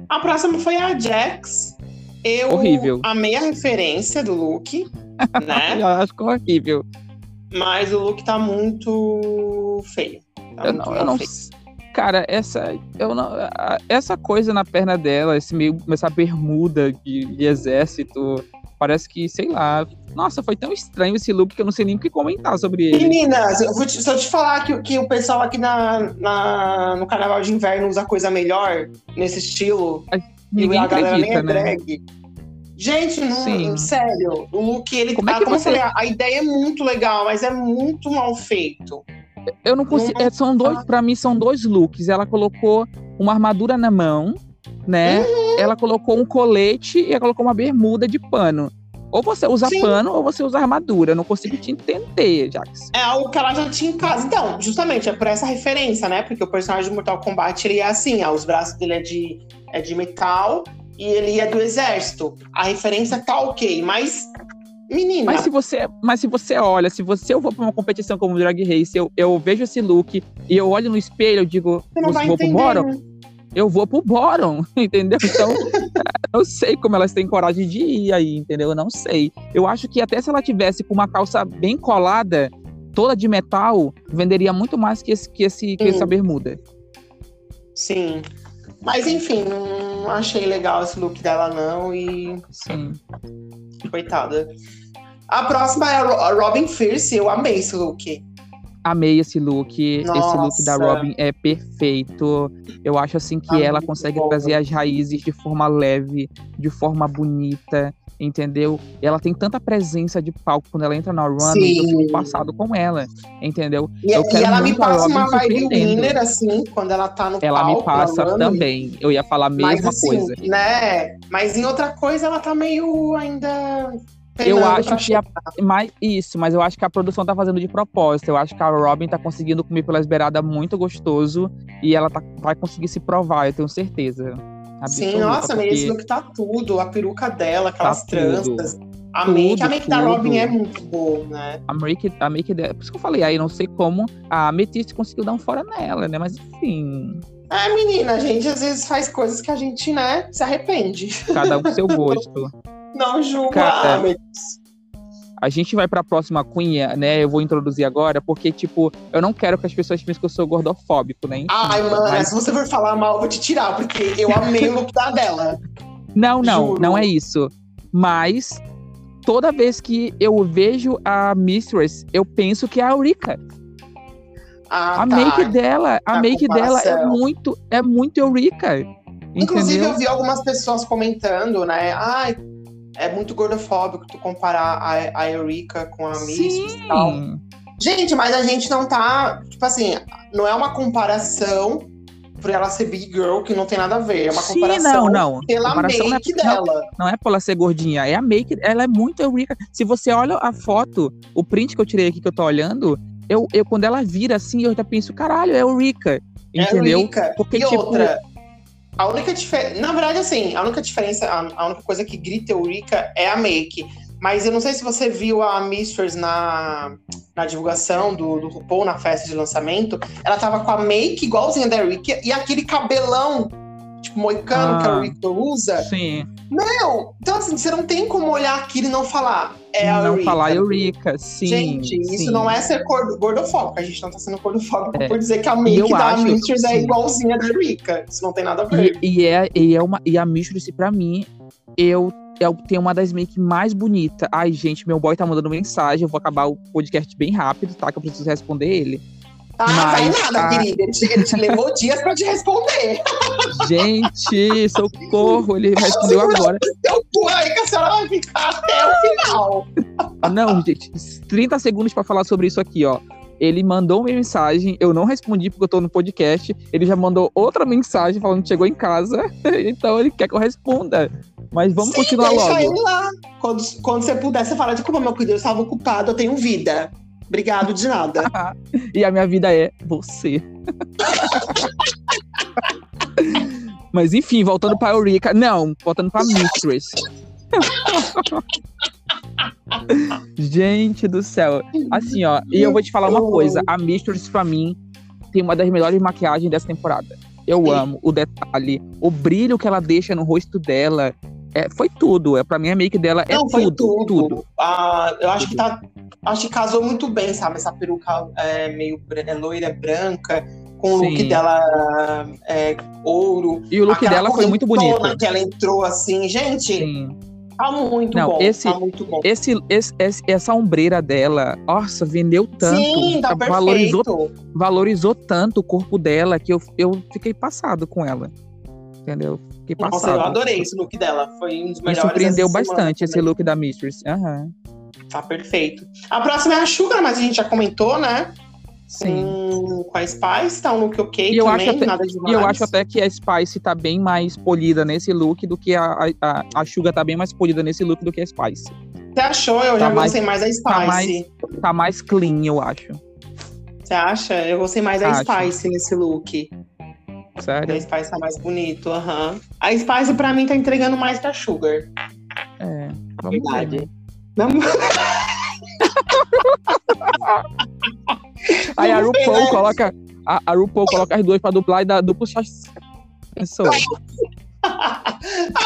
A próxima foi a Jax. Eu Horrível. amei a referência do look, né? Eu acho que é horrível. Mas o look tá muito feio. Tá Eu muito não, eu não feio. Cara, essa, eu não, a- essa coisa na perna dela, esse meio, essa bermuda de, de exército, parece que, sei lá. Nossa, foi tão estranho esse look que eu não sei nem o que comentar sobre ele. Meninas, eu vou te- se eu te falar que, que o pessoal aqui na, na- no carnaval de inverno usa coisa melhor nesse estilo, Ninguém e a galera nem acredita, é né? drag. Gente, não, Sim. sério, o look, ele Como é ah, que como eu você- falei, a- a ideia é muito legal, mas é muito mal feito. Eu não consigo. É, são dois, para mim, são dois looks. Ela colocou uma armadura na mão, né? Uhum. Ela colocou um colete e ela colocou uma bermuda de pano. Ou você usa Sim. pano ou você usa armadura. Eu não consigo te entender, Jax. É algo que ela já tinha em casa. Então, justamente, é por essa referência, né? Porque o personagem de Mortal Kombat, ele é assim, ó, os braços dele é de, é de metal e ele é do exército. A referência tá ok, mas, menina, Mas se você, mas se você olha, se você eu vou pra uma competição como Drag Race, eu, eu vejo esse look e eu olho no espelho, eu digo, você não eu vai vou pro entender. Boron? né? Eu vou pro Boron, entendeu? Então, eu sei como elas têm coragem de ir aí, entendeu? Eu não sei. Eu acho que até se ela tivesse com uma calça bem colada, toda de metal, venderia muito mais que, esse, que, esse, que Hum. essa bermuda. Sim. Mas enfim, não achei legal esse look dela, não, e Sim. coitada. A próxima é a Ro- a Robin Fierce, eu amei esse look. Amei esse look. Esse look da Nossa. Robin é perfeito. Eu acho assim que Tá ela consegue trazer as raízes de forma leve, de forma bonita, entendeu? E ela tem tanta presença de palco quando ela entra na runway que eu fico passado com ela, entendeu? E, Eu e ela me passa uma vibe winner, assim, quando ela tá no Ela palco. me passa ela também. Eu ia falar a mesma Mas assim, coisa. né? Mas em outra coisa ela tá meio ainda. Eu penando acho pra que a, mas, isso, mas eu acho que a produção tá fazendo de propósito. Eu acho que a Robin tá conseguindo comer pelas beiradas muito gostoso e ela tá, vai conseguir se provar, eu tenho certeza. Sim, nossa, porque esse look tá tudo. A peruca dela, aquelas Tá tudo. tranças. A make, a Tudo, make da tudo. Robin é muito boa, né? a make, a make dela. Por isso que eu falei, aí não sei como a Amethyst conseguiu dar um fora nela, né? Mas enfim, É, menina, a gente às vezes faz coisas que a gente, né, se arrepende. cada um com seu gosto. Não julga. Ah, mas- A gente vai pra próxima cunha, né? Eu vou introduzir agora, porque, tipo, eu não quero que as pessoas pensem que eu sou gordofóbico, né? Ai, mano, mas- se você for falar mal, eu vou te tirar, porque eu amei o look da dela. Não, não, Juro. não é isso. Mas toda vez que eu vejo a Mistress, eu penso que é a Eureka. Ah, a tá. make dela, a Na make dela é muito, é muito Eureka. Inclusive, Entendeu? eu vi algumas pessoas comentando, né? Ai, é muito gordofóbico tu comparar a, a Eureka com a Mistress e tal. Gente, mas a gente não tá. Tipo assim, não é uma comparação por ela ser big girl, que não tem nada a ver. É uma Sim, comparação não, não. pela Comparação make não é- dela. Não é por ela ser gordinha, é a make, ela é muito Eureka. Se você olha a foto, o print que eu tirei aqui que eu tô olhando, eu, eu quando ela vira assim, eu já penso, caralho, é Eureka. Entendeu? É Eureka. Porque, e tipo, outra, a única diferença. Na verdade, assim, a única diferença, a, única coisa que grita Eureka é a make. Mas eu não sei se você viu a Mistress na, na divulgação do, do RuPaul, na festa de lançamento. Ela tava com a make igualzinha da Eureka e aquele cabelão, tipo, moicano que a Ah. Eureka usa. Sim. Não! Então, assim, você não tem como olhar aquilo e não falar. É a não Eureka. falar Eureka, sim. Gente, isso sim. não é ser gordo- gordofóbico. A gente não tá sendo gordofóbico É. por dizer que a make da Mistress é igualzinha da Eureka. Isso não tem nada a ver. E, e é, e é uma e a Mistress, pra mim, eu, eu tenho uma das make mais bonitas. Ai, gente, meu boy tá mandando mensagem. Eu vou acabar o podcast bem rápido, tá? Que eu preciso responder ele. Ah, Mas vai nada, a- querida. Ele te, ele te levou dias pra te responder. Gente, socorro! Ele respondeu agora. Seu cu aí que a senhora vai ficar até o final. Não, gente, 30 segundos pra falar sobre isso aqui, ó. Ele mandou uma mensagem, eu não respondi porque eu tô no podcast. Ele já mandou outra mensagem falando que chegou em casa, então ele quer que eu responda. Mas vamos Sim, continuar deixa logo. ele lá. Quando, quando você puder, você fala de como meu cuidado, eu estava ocupado, eu tenho vida. Obrigado de nada. E a minha vida é você. Mas enfim, voltando pra Eureka. Não, voltando pra Mistress. Gente do céu. Assim, ó, e eu vou te falar uma coisa. A Mistress, pra mim, tem uma das melhores maquiagens dessa temporada. Eu amo o detalhe, o brilho que ela deixa no rosto dela. É, foi tudo. É, pra mim, a make dela é Não, foi tudo, tudo. tudo. Ah, eu acho que tá. Acho que casou muito bem, sabe? Essa peruca é, meio é, loira branca, com o look Sim. dela é, ouro. E o look Aquela dela foi muito bonito. que ela entrou assim, gente, Sim. tá muito Não, bom. esse- Tá muito bom. Esse, esse- esse- essa ombreira dela, nossa, vendeu tanto. Sim, tá perfeito. valorizou, valorizou tanto o corpo dela que eu, eu fiquei passado com ela. Entendeu? Passado. Nossa, eu adorei esse look dela. Foi um dos Me melhores. surpreendeu essa semana bastante esse look da Mistress. Aham. Tá perfeito. A próxima é a Sugar, mas a gente já comentou, né? Sim. Com, com a Spice, tá um look ok E eu também, acho até- nada E eu acho até que a Spice tá bem mais polida nesse look do que a, a, a, Suga tá bem mais polida nesse look do que a Spice. Você achou? Eu já Tá mais- gostei mais da Spice. tá mais- Tá mais clean, eu acho. Você acha? Eu gostei mais da Acho. Spice nesse look. A Sério? Spice tá mais bonito, aham. A Spice, pra mim, tá entregando mais que a Sugar. É. Vamos ver. Verdade. Vamos... Aí a ver, RuPaul né? coloca. A, a RuPaul coloca as duas pra duplar e dá duplo chassi. Pensou? ah,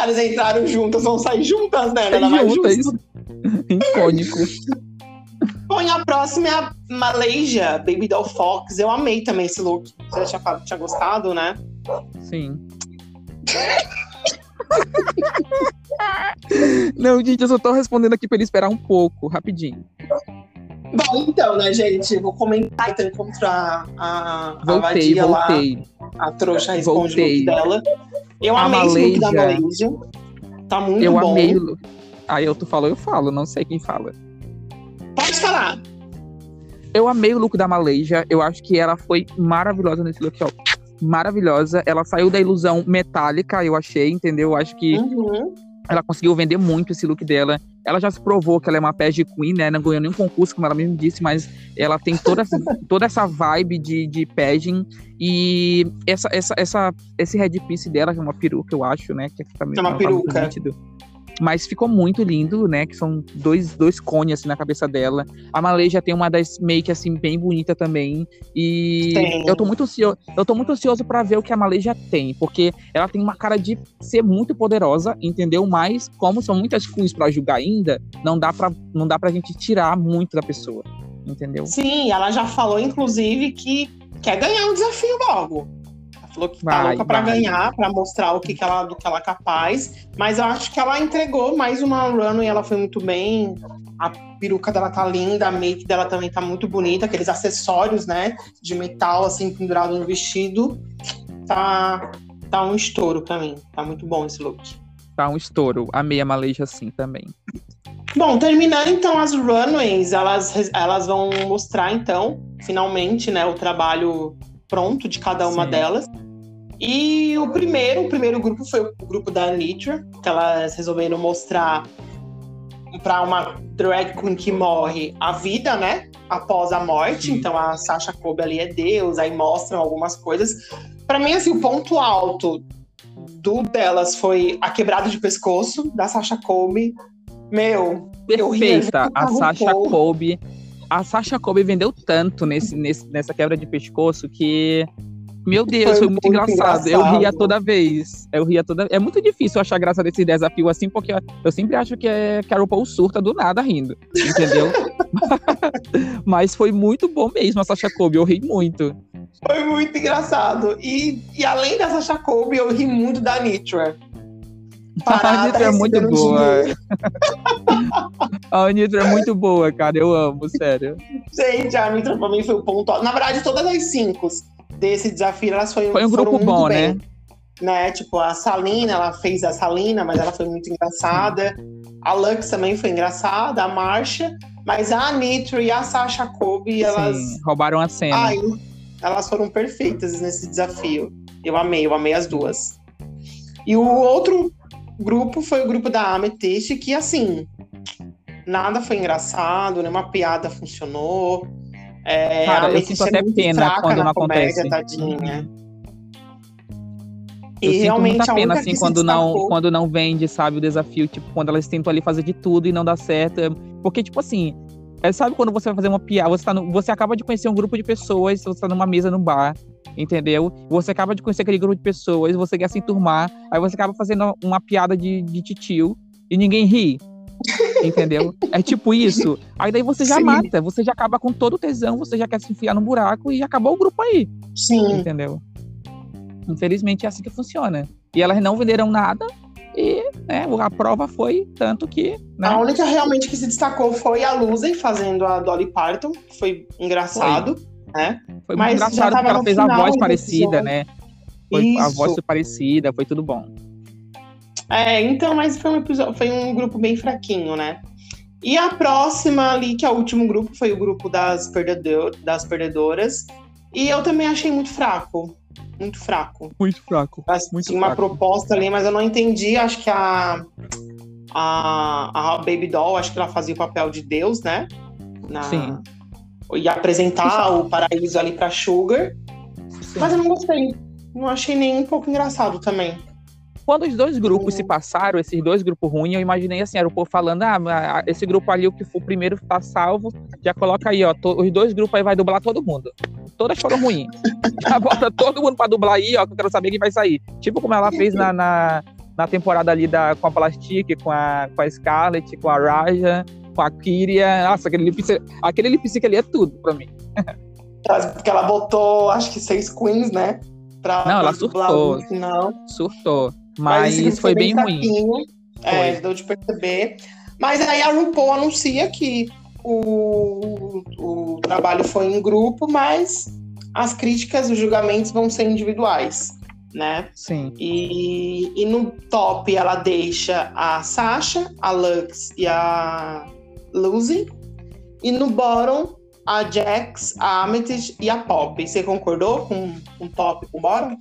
eles entraram juntas, vão sair juntas, né? Nada mais Juntas. justo. Icônico. Bom, e a próxima é a Malaysia, Baby Doll Fox. Eu amei também esse look. Você já tinha, falado- tinha gostado, né? Sim. Não, gente, eu só tô respondendo aqui pra ele esperar um pouco, rapidinho. Bom, então, né, gente? Vou comentar então encontrar a, a Voltei, vadia voltei. lá. A trouxa responde Voltei. o look dela. Eu A amei esse look da Malaysia. Malaysia. Tá muito Eu bom. amei. o- Aí eu tu falou, eu falo, não sei quem fala. Falar. Eu amei o look da Malaysia. Eu acho que ela foi maravilhosa nesse look, ó. Maravilhosa. Ela saiu da ilusão metálica, eu achei, entendeu? Eu acho que Uhum. ela conseguiu vender muito esse look dela. Ela já se provou que ela é uma page queen, né? Não ganhou nenhum concurso, como ela mesmo disse, mas ela tem toda essa, toda essa vibe de, de pageant. E essa, essa, essa, esse headpiece dela, que é uma peruca, eu acho, né? Que tá meio- É uma tá peruca. nítido. Mas ficou muito lindo, né? Que são dois, dois cones assim na cabeça dela. A Malaysia tem uma das make assim bem bonita também. E Tem. eu tô muito ansioso, eu tô muito ansioso para ver o que a Malaysia tem, porque ela tem uma cara de ser muito poderosa, entendeu? Mas como são muitas queens para julgar ainda, não dá para não dá pra gente tirar muito da pessoa, entendeu? Sim, ela já falou, inclusive, que quer ganhar o desafio logo. Falou que tá Vai, louca pra vai. ganhar, pra mostrar o que, que ela, do que ela é capaz. Mas eu acho que ela entregou mais uma runway, ela foi muito bem. A peruca dela tá linda, a make dela também tá muito bonita, aqueles acessórios, né, de metal, assim, pendurado no vestido. Tá, tá um estouro pra mim. Tá muito bom esse look. Tá um estouro. Amei a Malaysia assim também. Bom, terminando então as runways, elas, elas vão mostrar então, finalmente, né, o trabalho pronto de cada uma Sim. delas. E o primeiro, o primeiro grupo foi o grupo da Nitra, que elas resolveram mostrar para uma drag queen que morre a vida, né? Após a morte. Então a Sasha Kobe ali é Deus, aí mostram algumas coisas. Para mim, assim, o ponto alto do delas foi a quebrada de pescoço da Sasha Kobe. Meu, Perfeita. A Sasha. Kobe. A Sasha Kobe vendeu tanto nesse, nesse- nessa quebra de pescoço que. Meu Deus, Foi foi, muito, muito engraçado. Eu engraçado. ria toda vez. Eu ria toda É muito difícil achar graça desse desafio assim, porque eu sempre acho que, é, que a RuPaul surta do nada rindo. Entendeu? Mas foi muito bom mesmo a Sasha Kobe. Eu ri muito. foi muito engraçado. E, e além da Sasha Kobe, eu ri muito da Nitra. A Nitra é muito boa. A Nitra é muito boa, cara. Eu amo, sério. Gente, a Nitra pra mim foi o ponto. Na verdade, todas as cinco desse desafio, elas foi, Foi um foram grupo bom, bem. né? né? Tipo, a Salina, ela fez a Salina, mas ela foi muito engraçada. A Lux também foi engraçada, a Marcia. Mas a Nitro e a Sasha Kobe, elas. Sim, roubaram a cena. Ai, elas foram perfeitas nesse desafio. Eu amei, eu amei as duas. E o outro grupo foi o grupo da Amethyst, que assim, nada foi engraçado, nenhuma piada funcionou. É, Cara, eu sinto é até pena quando não comédia, acontece. tadinha. Eu E sinto realmente muita pena, assim, quando não, quando não vende, sabe, o desafio. Tipo, quando elas tentam ali fazer de tudo e não dá certo. Porque, tipo assim, é, sabe quando você vai fazer uma piada, você, tá no- você acaba de conhecer um grupo de pessoas, você tá numa mesa no bar, entendeu? Você acaba de conhecer aquele grupo de pessoas, você quer se enturmar, aí você acaba fazendo uma piada de, de titio e ninguém ri. Entendeu? É tipo isso. Aí daí você já Sim. mata, você já acaba com todo o tesão, você já quer se enfiar no buraco e acabou o grupo aí Sim. entendeu? Infelizmente é assim que funciona. E elas não venderam nada e né, a prova foi tanto que. Né, A única realmente que se destacou foi a Luzen fazendo a Dolly Parton, que foi engraçado, né? foi mas muito já engraçado porque ela fez a voz parecida, né? Foi, a voz foi parecida, foi tudo bom. É, então, mas foi um episódio, foi um grupo bem fraquinho, né? E a próxima ali, que é o último grupo, foi o grupo das, perdedor, das perdedoras. E eu também achei muito fraco. Muito fraco. Muito fraco. Assim, Muito uma fraco. proposta ali, mas eu não entendi. Acho que a, a, a Baby Doll, acho que ela fazia o papel de Deus, né? Na, Sim. Ia apresentar o paraíso ali pra Sugar. Mas eu não gostei. Não achei nem um pouco engraçado também. Quando os dois grupos Uhum. se passaram, esses dois grupos ruins, eu imaginei assim, era o povo falando, ah, esse grupo ali, o que for o primeiro tá salvo, já coloca aí, ó, to- os dois grupos aí vai dublar todo mundo. Todas foram ruins. Já bota todo mundo pra dublar aí, ó, que eu quero saber quem vai sair. Tipo como ela fez na, na, na temporada ali da, com a Plastic, com a, com a Scarlett, com a Raja, com a Kyria. Nossa, aquele lip sync- aquele lip sync ali é tudo pra mim. Porque ela botou, acho que seis queens, né? Pra, Não, ela pra dublar surtou. final. Surtou. Mas, grupo foi bem ruim. É, deu de perceber. Mas aí a RuPaul anuncia que o, o trabalho foi em grupo, mas as críticas, os julgamentos vão ser individuais, né? Sim. E, e no top ela deixa a Sasha, a Lux e a Lucy. E no bottom, a Jax, a Amethyst e a Pop. Você concordou com o top e com o bottom?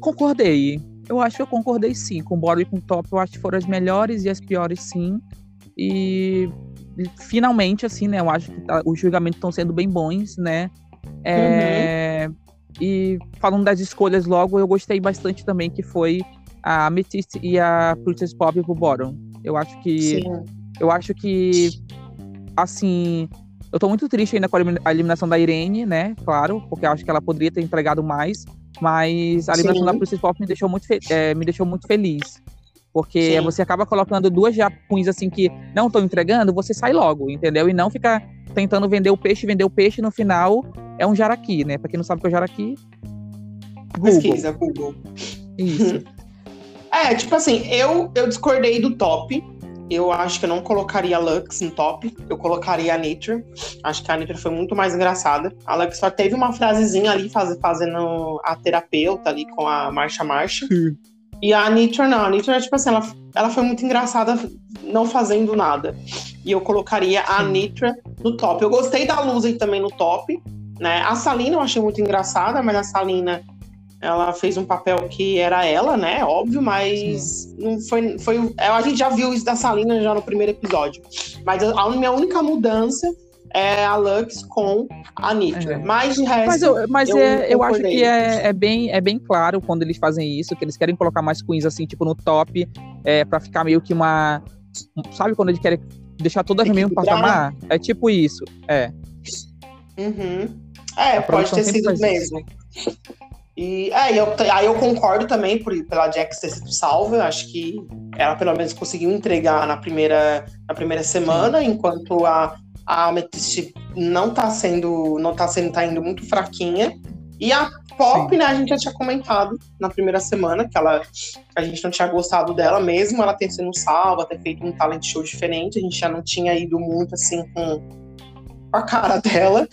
Concordei. Eu acho que eu concordei sim. Com o bottom e com o top, eu acho que foram as melhores e as piores sim. E finalmente, assim, né? Eu acho que tá, os julgamentos estão sendo bem bons, né? É, uhum. E falando das escolhas logo, eu gostei bastante também que foi a Amethyst e a Princess Pop pro Bottom. Eu acho que. Sim. Eu acho que. Assim. Eu tô muito triste ainda com a eliminação da Irene, né? Claro, porque eu acho que ela poderia ter entregado mais. Mas a eliminação Sim. da Princess Pop me deixou muito, é, me deixou muito feliz. Porque Sim. você acaba colocando duas japuns assim que não estão entregando, você sai logo, entendeu? E não fica tentando vender o peixe, vender o peixe no final é um jaraqui, né? Pra quem não sabe o que é o jaraqui, Google. Pesquisa, Google. Isso. é, tipo assim, eu, eu discordei do top. Eu acho que eu não colocaria a Lux no top. Eu colocaria a Nature. Acho que a Nature foi muito mais engraçada. A Lux só teve uma frasezinha ali faz, fazendo a terapeuta ali com a Marcha Marcha. E a Nature não. A Nature, tipo assim, ela, ela foi muito engraçada não fazendo nada. E eu colocaria a Nitra no top. Eu gostei da Lucy também no top. Né? A Salina eu achei muito engraçada, mas a Salina ela fez um papel que era ela, né? Óbvio, mas não foi, foi. A gente já viu isso da Salina já no primeiro episódio. Mas a minha única mudança é a Lux com a Nitra. É. Mas de resto. Mas eu, mas eu, é, eu acho que é, é, bem, é bem claro quando eles fazem isso, que eles querem colocar mais queens assim, tipo, no top, é, pra ficar meio que uma. Sabe quando eles querem deixar todas no mesmo patamar? É tipo isso. É. Uhum. É, pode ter sido mesmo. E é, eu, aí eu concordo também por, pela Jax ter sido salva. Eu acho que ela pelo menos conseguiu entregar na primeira, na primeira semana, enquanto a, a Amethyst não tá sendo, não tá sendo, tá indo muito fraquinha. E a Pop, Sim. né, a gente já tinha comentado na primeira semana que ela a gente não tinha gostado dela mesmo, ela ter sido salva, ter feito um talent show diferente, a gente já não tinha ido muito assim com a cara dela.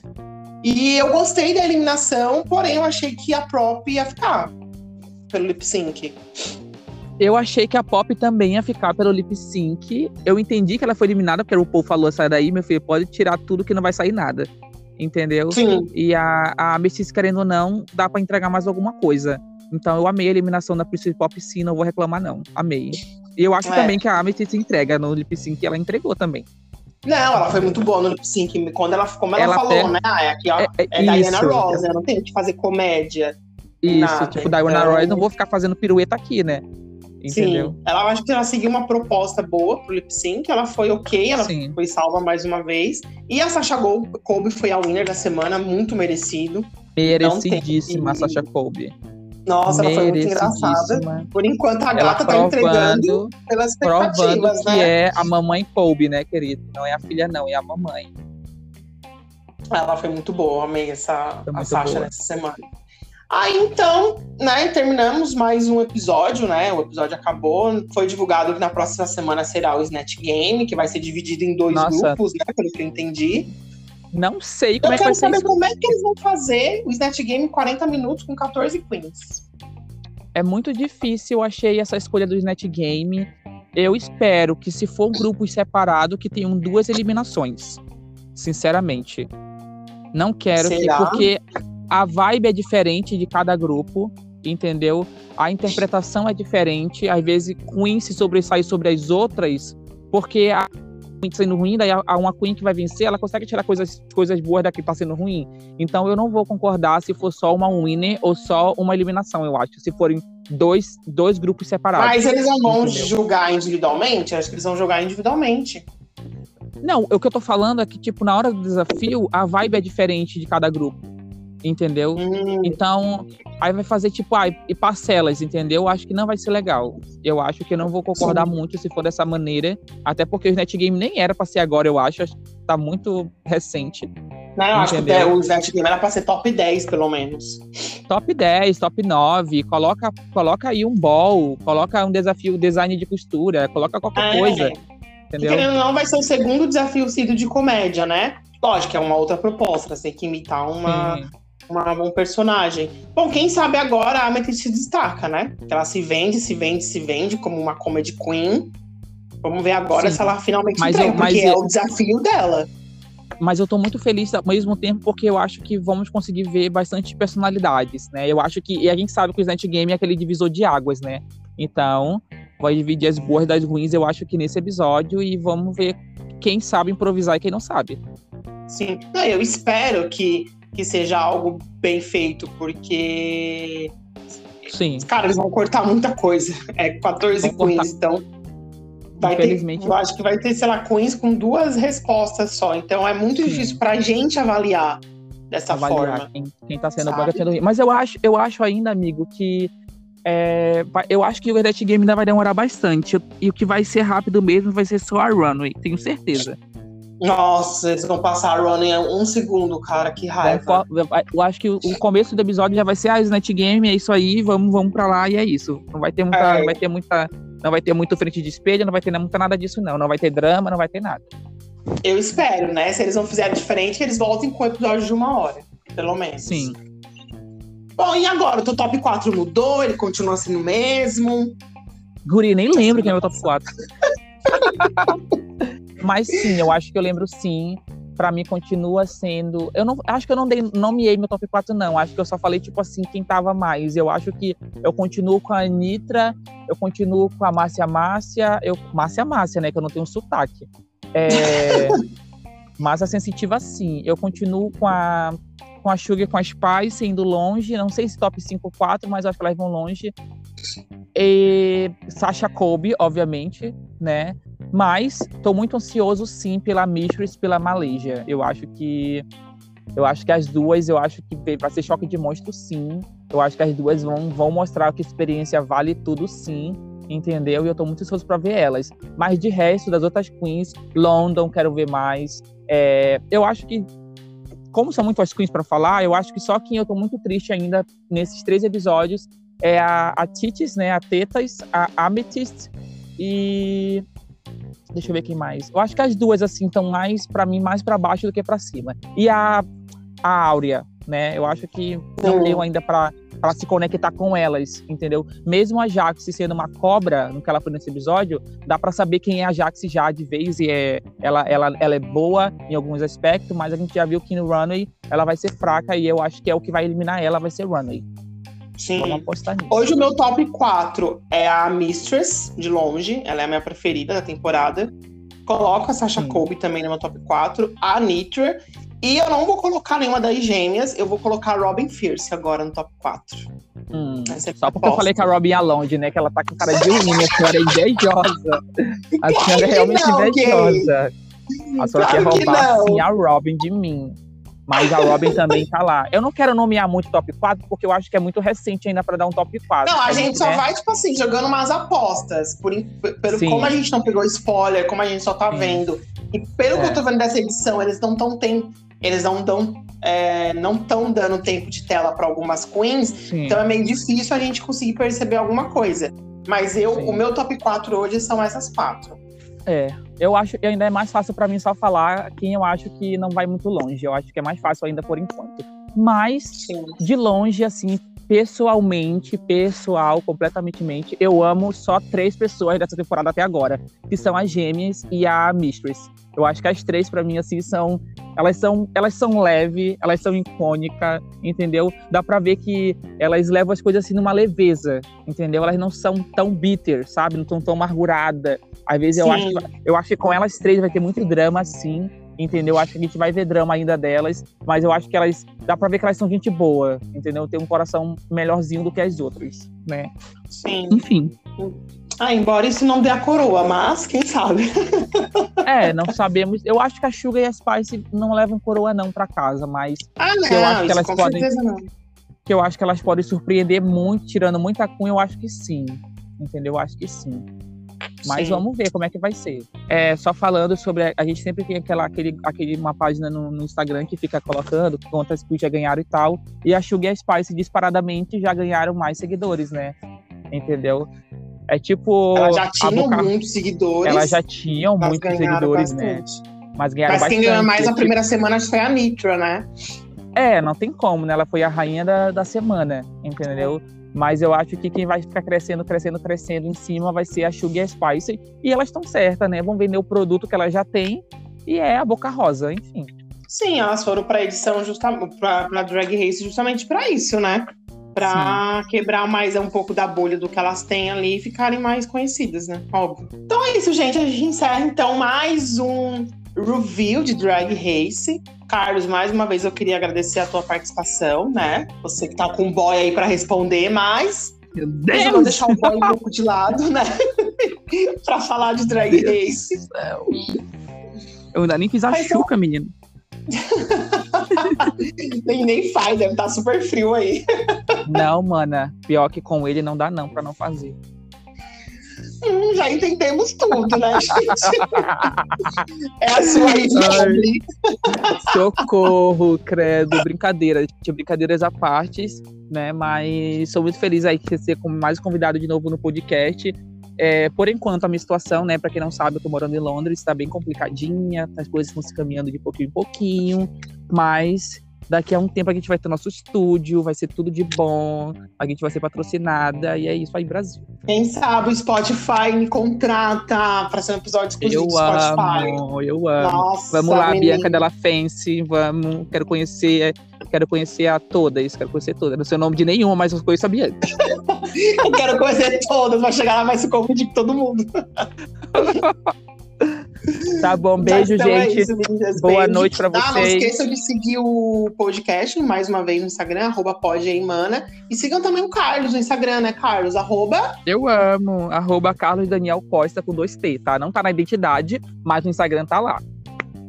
E eu gostei da eliminação, porém eu achei que a Prop ia ficar pelo lip sync. Eu achei que a Pop também ia ficar pelo lip sync. Eu entendi que ela foi eliminada, porque o povo falou: sai daí, meu filho, pode tirar tudo que não vai sair nada. Entendeu? Sim. E a, a Amethyst, querendo ou não, dá para entregar mais alguma coisa. Então eu amei a eliminação da Princess Pop, sim, não vou reclamar, não. Amei. E eu acho é. também que a Amethyst entrega no lip sync, ela entregou também. Não, ela foi muito boa no lip sync. Quando ela, como ela, ela falou, né? Ah, é aqui, ó, é, é, é Diana Ross, né? Eu não tenho que fazer comédia. Isso, nada, tipo, Diana então... Ross, não vou ficar fazendo pirueta aqui, né? Entendeu? Sim, ela acho que ela seguiu uma proposta boa pro lip sync, ela foi ok, ela Sim. foi salva mais uma vez. E a Sasha Colby foi a winner da semana, muito merecido. Merecidíssima, a Sasha Colby. Nossa, ela foi muito engraçada. Por enquanto, a gata tá entregando pelas expectativas, provando né? que é a mamãe Colby, né, querido? Não é a filha, não, é a mamãe. Ela foi muito boa, amei essa a Sasha boa. nessa semana. Aí então, né, terminamos mais um episódio, né? O episódio acabou. Foi divulgado que na próxima semana será o Snatch Game, que vai ser dividido em dois Nossa. grupos, né? Pelo que eu entendi. Não sei como eu é que vai ser. Eu quero saber como é que eles vão fazer o Snatch Game em 40 minutos com 14 queens. É muito difícil, eu achei essa escolha do Snatch Game. Eu espero que, se for um grupo separado, que tenham duas eliminações. Sinceramente. Não quero que. Porque a vibe é diferente de cada grupo, entendeu? A interpretação é diferente. Às vezes, Queen se sobressai sobre as outras, porque a sendo ruim, daí a, uma Queen que vai vencer, ela consegue tirar coisas, coisas boas da que tá sendo ruim. Então eu não vou concordar se for só uma winner ou só uma eliminação, eu acho. Se forem dois, dois grupos separados. Mas eles não vão entendeu? julgar individualmente? Acho que eles vão jogar individualmente. Não, o que eu tô falando é que, tipo, na hora do desafio, a vibe é diferente de cada grupo entendeu? Hum. Então, aí vai fazer tipo, ah, e parcelas, entendeu? Acho que não vai ser legal. Eu acho que eu não vou concordar Sim. muito se for dessa maneira, até porque o Snatch Game nem era pra ser agora, eu acho, tá muito recente. Não, eu acho que o Snatch Game era pra ser top 10, pelo menos. Top 10, top 9, coloca, coloca aí um ball, coloca um desafio, design de costura, coloca qualquer é. coisa. Entendeu? Querendo ou não, vai ser o segundo desafio sido de comédia, né? Lógico, é uma outra proposta, você tem que imitar uma, uma, um personagem. Bom, quem sabe agora a Amethyst se destaca, né? Ela se vende, se vende, se vende como uma comedy queen. Vamos ver agora Sim. se ela finalmente mas entrega, eu, porque é o desafio dela. Mas eu tô muito feliz ao mesmo tempo porque eu acho que vamos conseguir ver bastante personalidades, né? Eu acho que. E a gente sabe que o Snatch Game é aquele divisor de águas, né? Então, vai dividir as boas das ruins, eu acho que nesse episódio, e vamos ver quem sabe improvisar e quem não sabe. Sim, não, eu espero que, que seja algo bem feito, porque. Sim. Cara, eles vão cortar muita coisa. É 14 vão queens, cortar. então. Vai Infelizmente. Ter, eu acho que vai ter, sei lá, queens com duas respostas só. Então é muito Sim. difícil pra gente avaliar dessa avaliar forma. Quem, quem tá sendo bom sendo. Mas eu acho, eu acho ainda, amigo, que é, eu acho que o Vedette Game ainda vai demorar bastante. E o que vai ser rápido mesmo vai ser só a Runway, tenho certeza. Nossa, eles vão passar a em um segundo, cara, que raiva. Eu acho que o começo do episódio já vai ser a ah, Snatch Game, é isso aí, vamos, vamos pra lá e é isso. Não vai ter muita. É. Vai ter muita não vai ter muito frente de espelho, não vai ter muita nada disso, não. Não vai ter drama, não vai ter nada. Eu espero, né? Se eles não fizerem diferente, eles voltem com o episódio de uma hora, pelo menos. Sim. Bom, e agora? O teu top 4 mudou? Ele continua sendo o mesmo? Guri, nem lembro quem é o meu top 4. Mas sim, eu acho que eu lembro sim. Pra mim continua sendo. Eu não acho que eu não dei, nomeei meu top 4, não. Acho que eu só falei, tipo assim, quem tava mais. Eu acho que eu continuo com a Nitra, eu continuo com a Márcia Márcia, eu. Márcia Márcia, né? Que eu não tenho sotaque. É. Massa sensitiva, sim. Eu continuo com a com a Sugar com a Spice indo longe. Não sei se top 5 4, mas acho que elas vão longe. E Sasha Kobe, obviamente, né? Mas tô muito ansioso sim pela Mistress, pela Malaysia. Eu acho que eu acho que as duas, eu acho que vai ser choque de monstro sim. Eu acho que as duas vão, vão mostrar que a experiência vale tudo sim, entendeu? E eu tô muito ansioso para ver elas. Mas de resto, das outras queens, London, quero ver mais. É, eu acho que como são muitas queens para falar, eu acho que só quem eu tô muito triste ainda nesses três episódios é a, a Titis, né? A Tetas, a Amethyst e. Deixa eu ver quem mais. Eu acho que as duas, assim, estão mais, para mim, mais para baixo do que para cima. E a, a Áurea, né? Eu acho que não deu ainda para para se conectar com elas, entendeu? Mesmo a Jax sendo uma cobra, no que ela foi nesse episódio, dá para saber quem é a Jax já de vez e é, ela, ela, ela é boa em alguns aspectos, mas a gente já viu que no Runway ela vai ser fraca e eu acho que é o que vai eliminar ela, vai ser Runway. Sim. Hoje o meu top 4 é a Mistress, de longe. Ela é a minha preferida da temporada. Coloco a Sasha Sim. Colby também no meu top 4. A Nitra. E eu não vou colocar nenhuma das gêmeas, eu vou colocar a Robin Fierce agora no top 4. Hum, é só porque eu falei que a Robin é longe, né? Que ela tá com cara de ruim, a senhora é invejosa. A senhora é realmente não, invejosa. A senhora claro quer roubar, sim, a Robin de mim. Mas a Robin também tá lá. Eu não quero nomear muito top 4, porque eu acho que é muito recente ainda para dar um top 4. Não, a, gente, só né? vai, tipo assim, jogando umas apostas. Por, pelo Sim. como a gente não pegou spoiler, como a gente só tá Sim. vendo. E pelo é. que eu tô vendo dessa edição, eles não tão tem, eles não estão é, não tão dando tempo de tela para algumas queens, Sim. então é meio difícil a gente conseguir perceber alguma coisa. Mas eu, o meu top 4 hoje são essas quatro. É, eu acho que ainda é mais fácil para mim só falar quem eu acho que não vai muito longe. Eu acho que é mais fácil ainda por enquanto. Mas, Sim. de longe, assim, pessoalmente, pessoal, completamente, eu amo só três pessoas dessa temporada até agora, que são as Gêmeas e a Mistress. Eu acho que as três, para mim, assim, são. Elas são, elas são leve, elas são icônicas, entendeu? Dá pra ver que elas levam as coisas assim numa leveza, entendeu? Elas não são tão bitter, sabe? Não estão tão amarguradas. Às vezes eu acho, que, eu acho que com elas três vai ter muito drama, sim entendeu? Acho que a gente vai ver drama ainda delas, mas eu acho que elas dá para ver que elas são gente boa, entendeu? Tem um coração melhorzinho do que as outras, né? Sim. Enfim. Ah, embora isso não dê a coroa, mas quem sabe? é, não sabemos. Eu acho que a Sugar e a Spice não levam coroa não para casa, mas ah, não, eu acho que elas podem não. que eu acho que elas podem surpreender muito, tirando muita cunha, eu acho que sim. Entendeu? Eu acho que sim. Mas Sim. vamos ver como é que vai ser. É, só falando sobre. A gente sempre tem aquela, aquele, aquele, uma página no, no Instagram que fica colocando quantas que já ganharam e tal. E a Sugar e a Spice disparadamente já ganharam mais seguidores, né? Entendeu? É tipo. Ela já tinha Boca... muitos seguidores. Ela já tinha muitos seguidores, né? bastante. né? Mas ganharam Mas quem ganhou mais a primeira semana foi a Nitra, né? É, não tem como, né? Ela foi a rainha da, da semana, entendeu? Mas eu acho que quem vai ficar crescendo, crescendo, crescendo em cima vai ser a Sugar Spice. E elas estão certas, né? Vão vender o produto que elas já têm e é a Boca Rosa, enfim. Sim, elas foram para edição justamente para Drag Race justamente para isso, né? Para quebrar mais um pouco da bolha do que elas têm ali e ficarem mais conhecidas, né? Óbvio. Então é isso, gente. A gente encerra então mais um review de Drag Race. Carlos, mais uma vez eu queria agradecer a tua participação, né? Você que tá com o boy aí para responder, mas meu Deus! Eu vou deixar o boy um pouco de lado, né? para falar de Drag Race. Eu ainda nem fiz a Mas chuca, eu... menino. nem, nem faz, deve estar tá super frio aí. não, mana. Pior que com ele não dá não para não fazer. Hum, já entendemos tudo, né, gente? é a sua aí Socorro, credo, brincadeira. Tinha brincadeiras à parte, né? Mas sou muito feliz aí de ser mais convidado de novo no podcast. É, por enquanto, a minha situação, né, para quem não sabe, eu tô morando em Londres, está bem complicadinha, as coisas estão se caminhando de pouquinho em pouquinho, mas daqui a um tempo a gente vai ter nosso estúdio, vai ser tudo de bom, a gente vai ser patrocinada, e é isso aí, Brasil. Quem sabe o Spotify me contrata para ser um episódio exclusivo eu do Spotify. Amo, eu amo. Nossa, vamos lá, menina. Bianca Della Fence, vamos, quero conhecer, quero conhecer a todas, quero conhecer todas. Não sei o nome de nenhuma, mas eu conheço a Bianca. eu quero conhecer todas, vou chegar lá, vai se confundir com todo mundo. Tá bom, beijo, então gente. É isso, Boa beijo. noite pra vocês. Ah, não esqueçam de seguir o podcast mais uma vez no Instagram, arroba E sigam também o Carlos no Instagram, né, Carlos? Arroba... Eu amo, arroba Carlos Daniel Costa com dois T, tá? Não tá na identidade, mas no Instagram tá lá.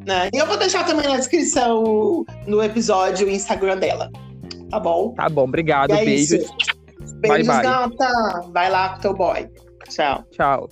Né? E eu vou deixar também na descrição no episódio o Instagram dela. Tá bom? Tá bom, obrigado, é beijos. Beijos, bye, bye. gata. Vai lá com teu boy. Tchau. Tchau.